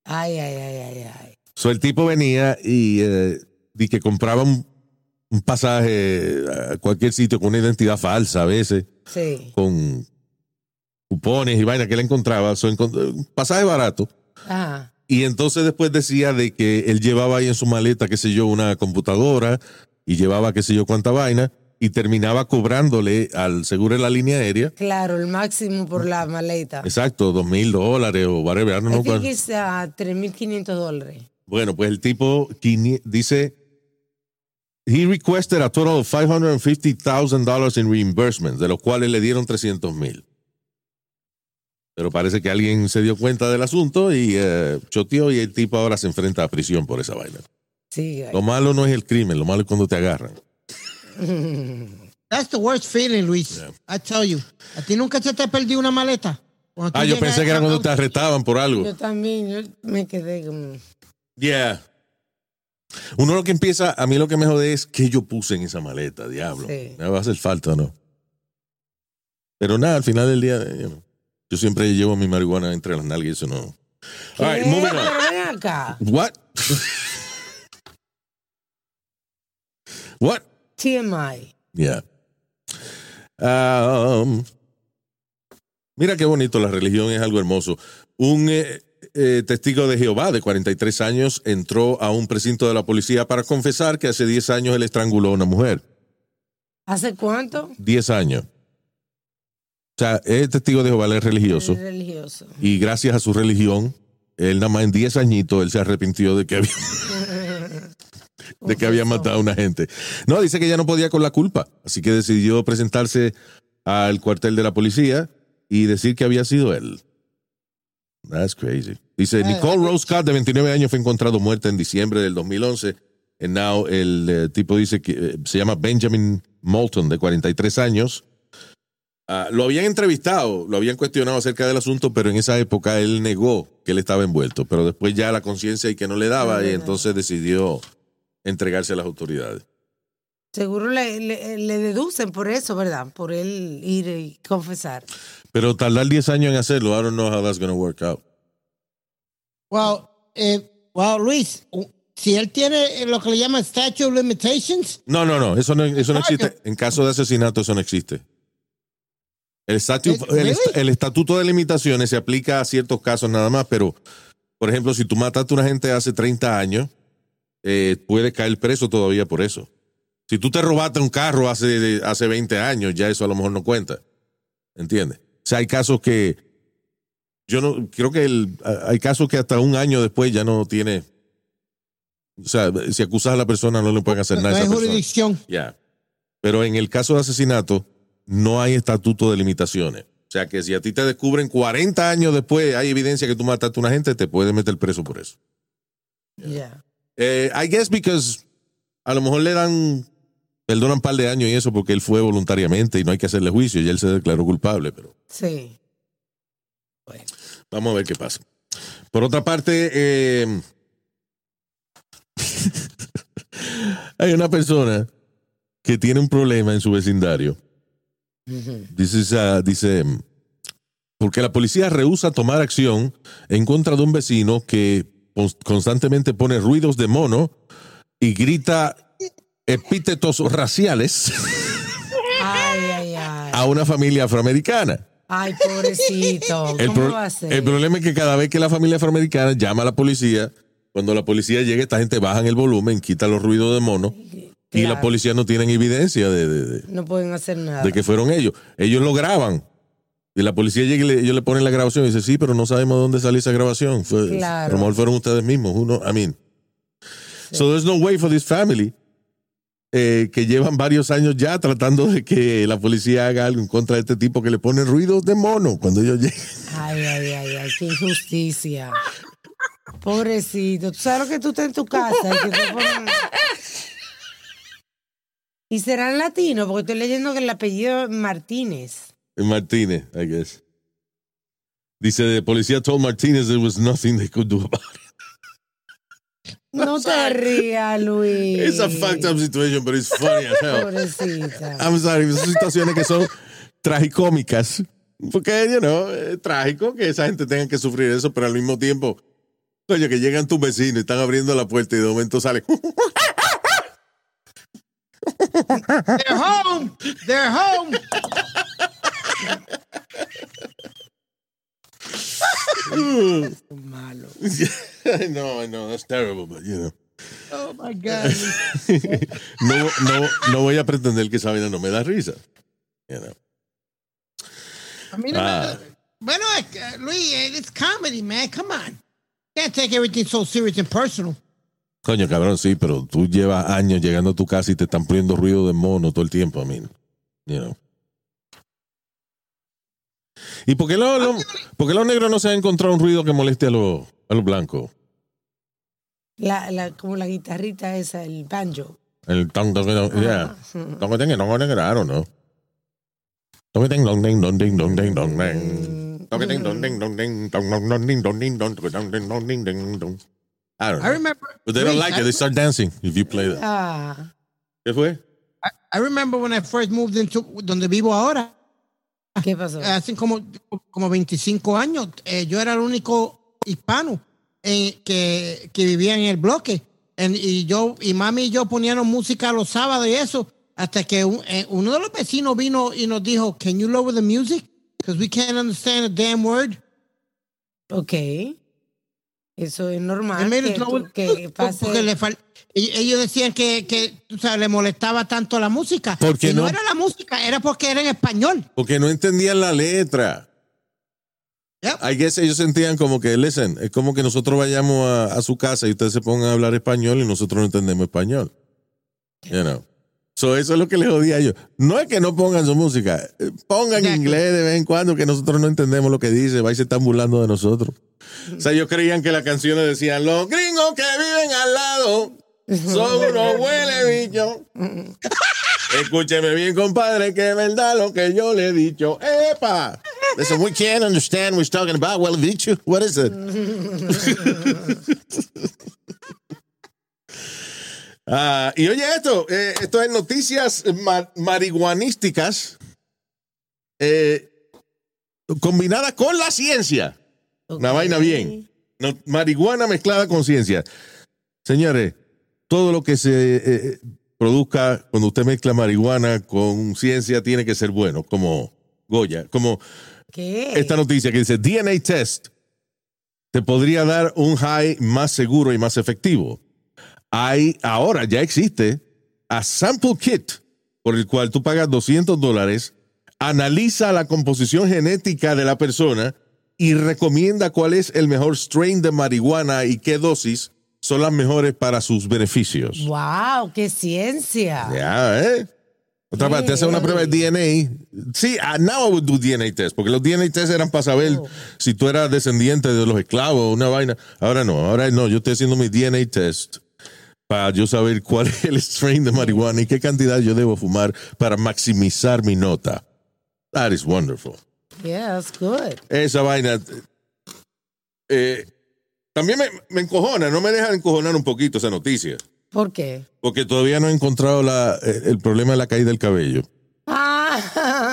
[SPEAKER 2] Ay, ay, ay, ay, ay.
[SPEAKER 1] So, el tipo venía y, eh, y que compraba un, un pasaje a cualquier sitio con una identidad falsa a veces
[SPEAKER 2] Sí.
[SPEAKER 1] con cupones y vaina que él encontraba, so, encont- pasaje barato.
[SPEAKER 2] Ajá.
[SPEAKER 1] Y entonces después decía de que él llevaba ahí en su maleta, qué sé yo, una computadora y llevaba qué sé yo cuánta vaina y terminaba cobrándole al seguro de la línea aérea.
[SPEAKER 2] Claro, el máximo por la maleta.
[SPEAKER 1] Exacto, dos mil dólares o whatever. I
[SPEAKER 2] think
[SPEAKER 1] cuál.
[SPEAKER 2] it's uh, 3.500 dólares.
[SPEAKER 1] Bueno, pues el tipo dice, he requested a total of $550,000 in reimbursements, de los cuales le dieron 300 mil. Pero parece que alguien se dio cuenta del asunto y eh, choteó y el tipo ahora se enfrenta a prisión por esa vaina.
[SPEAKER 2] Sí.
[SPEAKER 1] Lo malo no es el crimen, lo malo es cuando te agarran.
[SPEAKER 4] That's the worst feeling, Luis. I tell you. ¿A ti nunca se te perdió una maleta?
[SPEAKER 1] Ah, yo pensé que era
[SPEAKER 4] a-
[SPEAKER 1] cuando te arrestaban por algo.
[SPEAKER 2] Yo también, yo me quedé como...
[SPEAKER 1] Yeah. Uno lo que empieza, a mí lo que me jode es que yo puse en esa maleta, diablo.
[SPEAKER 2] Sí.
[SPEAKER 1] Me va a hacer falta no. Pero nada, al final del día, eh, you know, yo siempre llevo mi marihuana entre las nalgas y eso no. All right,
[SPEAKER 2] ¿Qué?
[SPEAKER 1] moving on.
[SPEAKER 2] acá.
[SPEAKER 1] What? What?
[SPEAKER 2] TMI.
[SPEAKER 1] Yeah. Um, mira qué bonito, la religión es algo hermoso. Un eh, eh, testigo de Jehová de 43 años entró a un precinto de la policía para confesar que hace 10 años él estranguló a una mujer.
[SPEAKER 2] ¿Hace cuánto?
[SPEAKER 1] 10 años. O sea, es testigo de Jehová, él es religioso.
[SPEAKER 2] Es religioso.
[SPEAKER 1] Y gracias a su religión, él nada más en 10 añitos, él se arrepintió de que había... de que había matado a una gente. No, dice que ya no podía con la culpa, así que decidió presentarse al cuartel de la policía y decir que había sido él. That's crazy. Dice, Nicole Rose Scott, de 29 años, fue encontrado muerta en diciembre del 2011. And now el eh, tipo dice que eh, se llama Benjamin Moulton, de 43 años. Ah, lo habían entrevistado, lo habían cuestionado acerca del asunto, pero en esa época él negó que él estaba envuelto. Pero después ya la conciencia y que no le daba, y entonces decidió entregarse a las autoridades.
[SPEAKER 2] Seguro le, le, le deducen por eso, ¿verdad? Por él ir y confesar.
[SPEAKER 1] Pero tardar 10 años en hacerlo, I don't know how that's going to work out.
[SPEAKER 4] Well, eh, well, Luis, si él tiene eh, lo que le llaman statute of limitations,
[SPEAKER 1] No, no, no, eso no, eso no
[SPEAKER 4] Coño.
[SPEAKER 1] existe. En caso de asesinato, eso no existe. El, estatu-
[SPEAKER 4] Eh,
[SPEAKER 1] el, est- el estatuto de limitaciones se aplica a ciertos casos nada más, pero, por ejemplo, si tú mataste a una gente hace 30 años, eh, puede caer preso todavía por eso. Si tú te robaste un carro hace, hace 20 años, ya eso a lo mejor no cuenta. ¿Entiendes? O sea, hay casos que. Yo no. Creo que el, hay casos que hasta un año después ya no tiene. O sea, si acusas a la persona, no le pueden hacer
[SPEAKER 4] no
[SPEAKER 1] nada a
[SPEAKER 4] hay jurisdicción.
[SPEAKER 1] Ya. Pero en el caso de asesinato, no hay estatuto de limitaciones. O sea que si a ti te descubren 40 años después, hay evidencia que tú mataste a una gente, te pueden meter preso por eso.
[SPEAKER 2] Ya.
[SPEAKER 1] Eh, I guess because a lo mejor le dan, perdonan un par de años y eso porque él fue voluntariamente y no hay que hacerle juicio y él se declaró culpable, pero
[SPEAKER 2] Sí.
[SPEAKER 1] vamos a ver qué pasa. Por otra parte, eh, hay una persona que tiene un problema en su vecindario. Dice, ah, dice, porque la policía rehúsa tomar acción en contra de un vecino que cons- constantemente pone ruidos de mono y grita epítetos raciales
[SPEAKER 2] Ay, ay, ay.
[SPEAKER 1] a una familia afroamericana.
[SPEAKER 2] Ay, pobrecito.
[SPEAKER 1] El,
[SPEAKER 2] ¿Cómo
[SPEAKER 1] pro-
[SPEAKER 2] va a ser?
[SPEAKER 1] el problema es que cada vez que la familia afroamericana llama a la policía, cuando la policía llega, esta gente bajan el volumen, quita los ruidos de mono y la policía no tienen evidencia de, de- de-
[SPEAKER 2] No pueden hacer nada.
[SPEAKER 1] de que fueron ellos. Ellos lo graban. Y la policía llega y le- ellos le ponen la grabación y dice, sí, pero no sabemos dónde salió esa grabación. Fue,
[SPEAKER 2] Claro.
[SPEAKER 1] A lo mejor fueron ustedes mismos. Uno, I mean. So there's no way for this family eh, que llevan varios años ya tratando de que la policía haga algo en contra de este tipo que le pone ruidos de mono cuando ellos llegan.
[SPEAKER 2] Ay, ay, ay, ay, qué injusticia. Pobrecito. ¿Tú sabes lo que tú estás en tu casa? Y, que te ponen- y serán latinos, porque estoy leyendo que el apellido es Martínez.
[SPEAKER 1] Martínez, I guess. Dice, the policía told Martínez there was nothing they could do about it.
[SPEAKER 2] No te rías, Luis.
[SPEAKER 1] It's a fucked up situation, but it's funny as hell.
[SPEAKER 2] Pobrecita.
[SPEAKER 1] I'm sorry, son situaciones que son tragicómicas. Porque, you know, es trágico que esa gente tenga que sufrir eso, pero al mismo tiempo, oye, que llegan tus vecinos y están abriendo la puerta y de momento sale.
[SPEAKER 4] They're home. They're home.
[SPEAKER 2] Malo.
[SPEAKER 1] I know, I know, that's terrible, but you know.
[SPEAKER 4] Oh my God.
[SPEAKER 1] No, no, no voy a pretender que esa vaina no me da risa. You know.
[SPEAKER 4] A mí no me-
[SPEAKER 1] Ah.
[SPEAKER 4] Bueno, Luis, it's comedy, man. Come on. Can't take everything so serious and personal.
[SPEAKER 1] Coño, cabrón, sí, pero tú llevas años llegando a tu casa y te están poniendo ruido de mono todo el tiempo, a mí. You know. ¿Y por qué, los, los- por qué los negros no se han encontrado un ruido que moleste a los, a los blancos?
[SPEAKER 2] La, la, como la guitarrita esa, el banjo.
[SPEAKER 1] El tong tong tong, yeah. Tong tong tong tong, I don't know. Tong ding. Tong ding dong ding dong ding dong dong dong ding dong ding dong dong ding dong ding ding dong. I don't
[SPEAKER 4] I
[SPEAKER 1] know.
[SPEAKER 4] remember.
[SPEAKER 1] But they don't like
[SPEAKER 4] I,
[SPEAKER 1] it. They start dancing if you play that.
[SPEAKER 2] Ah,
[SPEAKER 1] ¿Qué fue?
[SPEAKER 4] I remember when I first moved into donde vivo ahora.
[SPEAKER 2] ¿Qué pasó?
[SPEAKER 4] Hace como, como 25 años. eh, yo era el único hispano eh, que, que vivía en el bloque. En- y yo y mami y yo poníamos música los sábados y eso. Hasta que un- eh, uno de los vecinos vino y nos dijo, Can you lower the music? Because we can't understand a damn word.
[SPEAKER 2] Ok. Eso es normal. Que, tú- que pase.
[SPEAKER 4] porque le fal- y- ellos decían que, que tú sabes, le molestaba tanto la música.
[SPEAKER 1] ¿Por qué
[SPEAKER 4] y no?
[SPEAKER 1] no?
[SPEAKER 4] era la música, era porque era en español.
[SPEAKER 1] Porque no entendían la letra.
[SPEAKER 4] Yep.
[SPEAKER 1] I guess ellos sentían como que, listen, es como que nosotros vayamos a, a su casa y ustedes se pongan a hablar español y nosotros no entendemos español. You know. So eso es lo que les jodía a ellos. No es que no pongan su música, pongan
[SPEAKER 4] Exacto.
[SPEAKER 1] inglés de vez en cuando que nosotros no entendemos lo que dice, va y se están burlando de nosotros. O sea, ellos creían que las canciones decían, los gringos que viven al lado son unos huele bichos. Escúcheme bien, compadre, que es verdad lo que yo le he dicho. ¡Epa! Listen, we can't understand what he's talking about. Well, bicho, what is it? Ah, y oye esto, eh, esto es noticias ma- marihuanísticas eh, combinadas con la ciencia. Una vaina bien. No, marihuana mezclada con ciencia. Señores, todo lo que se eh, eh, produzca cuando usted mezcla marihuana con ciencia tiene que ser bueno, como Goya, como
[SPEAKER 2] ¿Qué?
[SPEAKER 1] esta noticia que dice DNA test te podría dar un high más seguro y más efectivo. Hay ahora ya existe a sample kit por el cual tú pagas 200 dólares, analiza la composición genética de la persona y recomienda cuál es el mejor strain de marihuana y qué dosis son las mejores para sus beneficios.
[SPEAKER 2] ¡Wow! ¡Qué ciencia!
[SPEAKER 1] Ya, ¿eh? Otra vez, te hace una prueba de DNA. Sí, ah, now I would do DNA test, porque los DNA test eran para saber
[SPEAKER 2] Oh.
[SPEAKER 1] si tú eras descendiente de los esclavos, una vaina. Ahora no, ahora no, yo estoy haciendo mi DNA test para yo saber cuál es el strain de marihuana y qué cantidad yo debo fumar para maximizar mi nota. That is wonderful.
[SPEAKER 2] Yeah, that's good.
[SPEAKER 1] Esa vaina. eh, también me, me encojona, no me deja encojonar un poquito esa noticia,
[SPEAKER 2] ¿Por qué?
[SPEAKER 1] porque todavía no he encontrado la, eh, el problema de la caída del cabello.
[SPEAKER 2] Ah,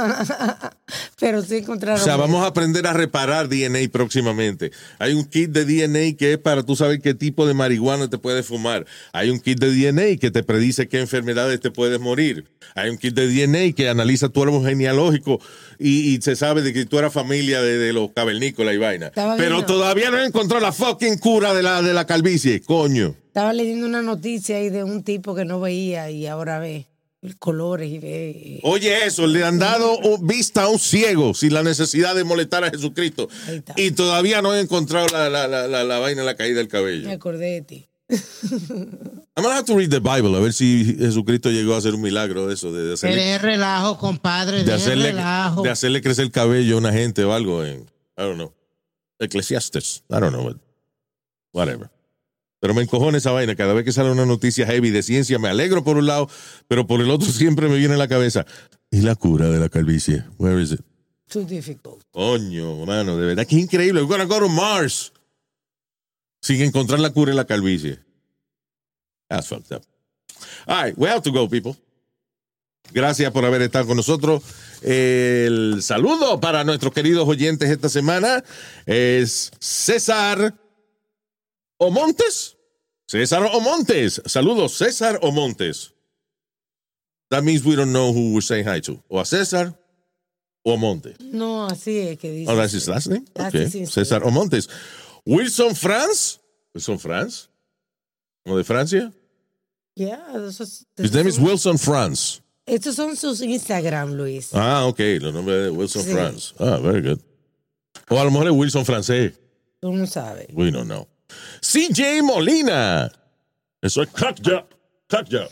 [SPEAKER 2] pero sí encontraron.
[SPEAKER 1] O sea, vamos a aprender a reparar DNA próximamente. Hay un kit de DNA que es para tú saber qué tipo de marihuana te puedes fumar. Hay un kit de DNA que te predice qué enfermedades te puedes morir. Hay un kit de DNA que analiza tu árbol genealógico y, y se sabe de que tú eras familia de, de los cavernícolas y vaina.
[SPEAKER 2] Estaba
[SPEAKER 1] Pero
[SPEAKER 2] viendo.
[SPEAKER 1] todavía no he encontrado la fucking cura de la, de la calvicie, coño.
[SPEAKER 2] Estaba leyendo una noticia ahí de un tipo que no veía y ahora ve colores y ve.
[SPEAKER 1] Oye, eso, le han dado vista a un ciego sin la necesidad de molestar a Jesucristo. Y todavía no he encontrado la, la, la, la, la vaina de la caída del cabello.
[SPEAKER 2] Me acordé de ti.
[SPEAKER 1] I'm gonna have to read the Bible a ver si Jesucristo llegó a hacer un milagro de eso, de, de hacerle,
[SPEAKER 4] De relajo, compadre,
[SPEAKER 1] de
[SPEAKER 4] de
[SPEAKER 1] hacerle,
[SPEAKER 4] relajo.
[SPEAKER 1] de hacerle crecer el cabello a una gente o algo en, I don't know, Eclesiastes, I don't know, but whatever. Pero me encojona esa vaina. Cada vez que sale una noticia heavy de ciencia, me alegro por un lado, pero por el otro siempre me viene a la cabeza. ¿Y la cura de la calvicie? Where is it?
[SPEAKER 2] Too difficult.
[SPEAKER 1] Coño, mano, de verdad que increíble. We're gonna go to Mars. Sin encontrar la cura en la calvicie. That's fucked up. All right, we have to go, people. Gracias por haber estado con nosotros. El saludo para nuestros queridos oyentes esta semana es César Omontes. César Omontes. Saludos, César Omontes. That means we don't know who we're saying hi to. O a César o a Montes.
[SPEAKER 2] No, así es que dice.
[SPEAKER 1] Oh, that's his last name?
[SPEAKER 2] That's
[SPEAKER 1] Okay. César Omontes. Wilson France. Wilson France. ¿O de Francia?
[SPEAKER 2] Yeah, esos,
[SPEAKER 1] His name is Wilson France.
[SPEAKER 2] Estos son sus Instagram, Luis.
[SPEAKER 1] Ah, ok. Los nombres de Wilson. France. Ah, very good. O a lo mejor es Wilson francés.
[SPEAKER 2] Tú no sabes.
[SPEAKER 1] We don't know. CJ Molina. Eso es
[SPEAKER 3] Cut ya. Cut ya.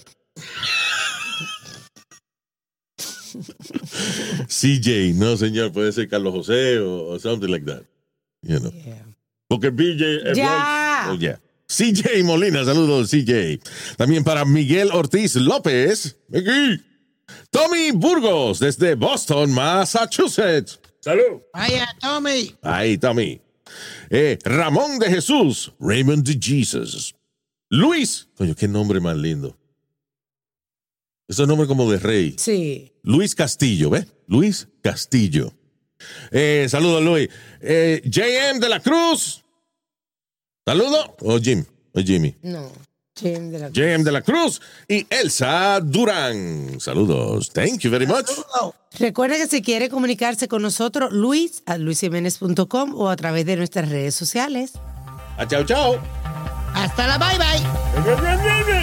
[SPEAKER 1] CJ. No, señor. Puede ser Carlos José o, o something like that. You know.
[SPEAKER 2] Yeah.
[SPEAKER 3] Porque BJ es
[SPEAKER 2] Ya.
[SPEAKER 1] Oh, yeah. CJ Molina, saludos, CJ. También para Miguel Ortiz López. Aquí. Tommy Burgos, desde Boston, Massachusetts.
[SPEAKER 3] Salud.
[SPEAKER 4] Vaya, Tommy.
[SPEAKER 1] Ahí, Tommy. Eh, Ramón de Jesús, Raymond de Jesus. Luis. Coño, qué nombre más lindo. Ese nombre como de rey.
[SPEAKER 2] Sí.
[SPEAKER 1] Luis Castillo, ¿ves? Luis Castillo. Eh, saludos, Luis. Eh, JM de la Cruz. Saludo. O Jim. O Jimmy.
[SPEAKER 2] No. Jim de la
[SPEAKER 1] JM de la Cruz y Elsa Durán. Saludos. Thank you very much.
[SPEAKER 2] Recuerda que si quiere comunicarse con nosotros, Luis a luisjiménez.com o a través de nuestras redes sociales.
[SPEAKER 1] Ah, chao, chao.
[SPEAKER 4] Hasta la bye bye.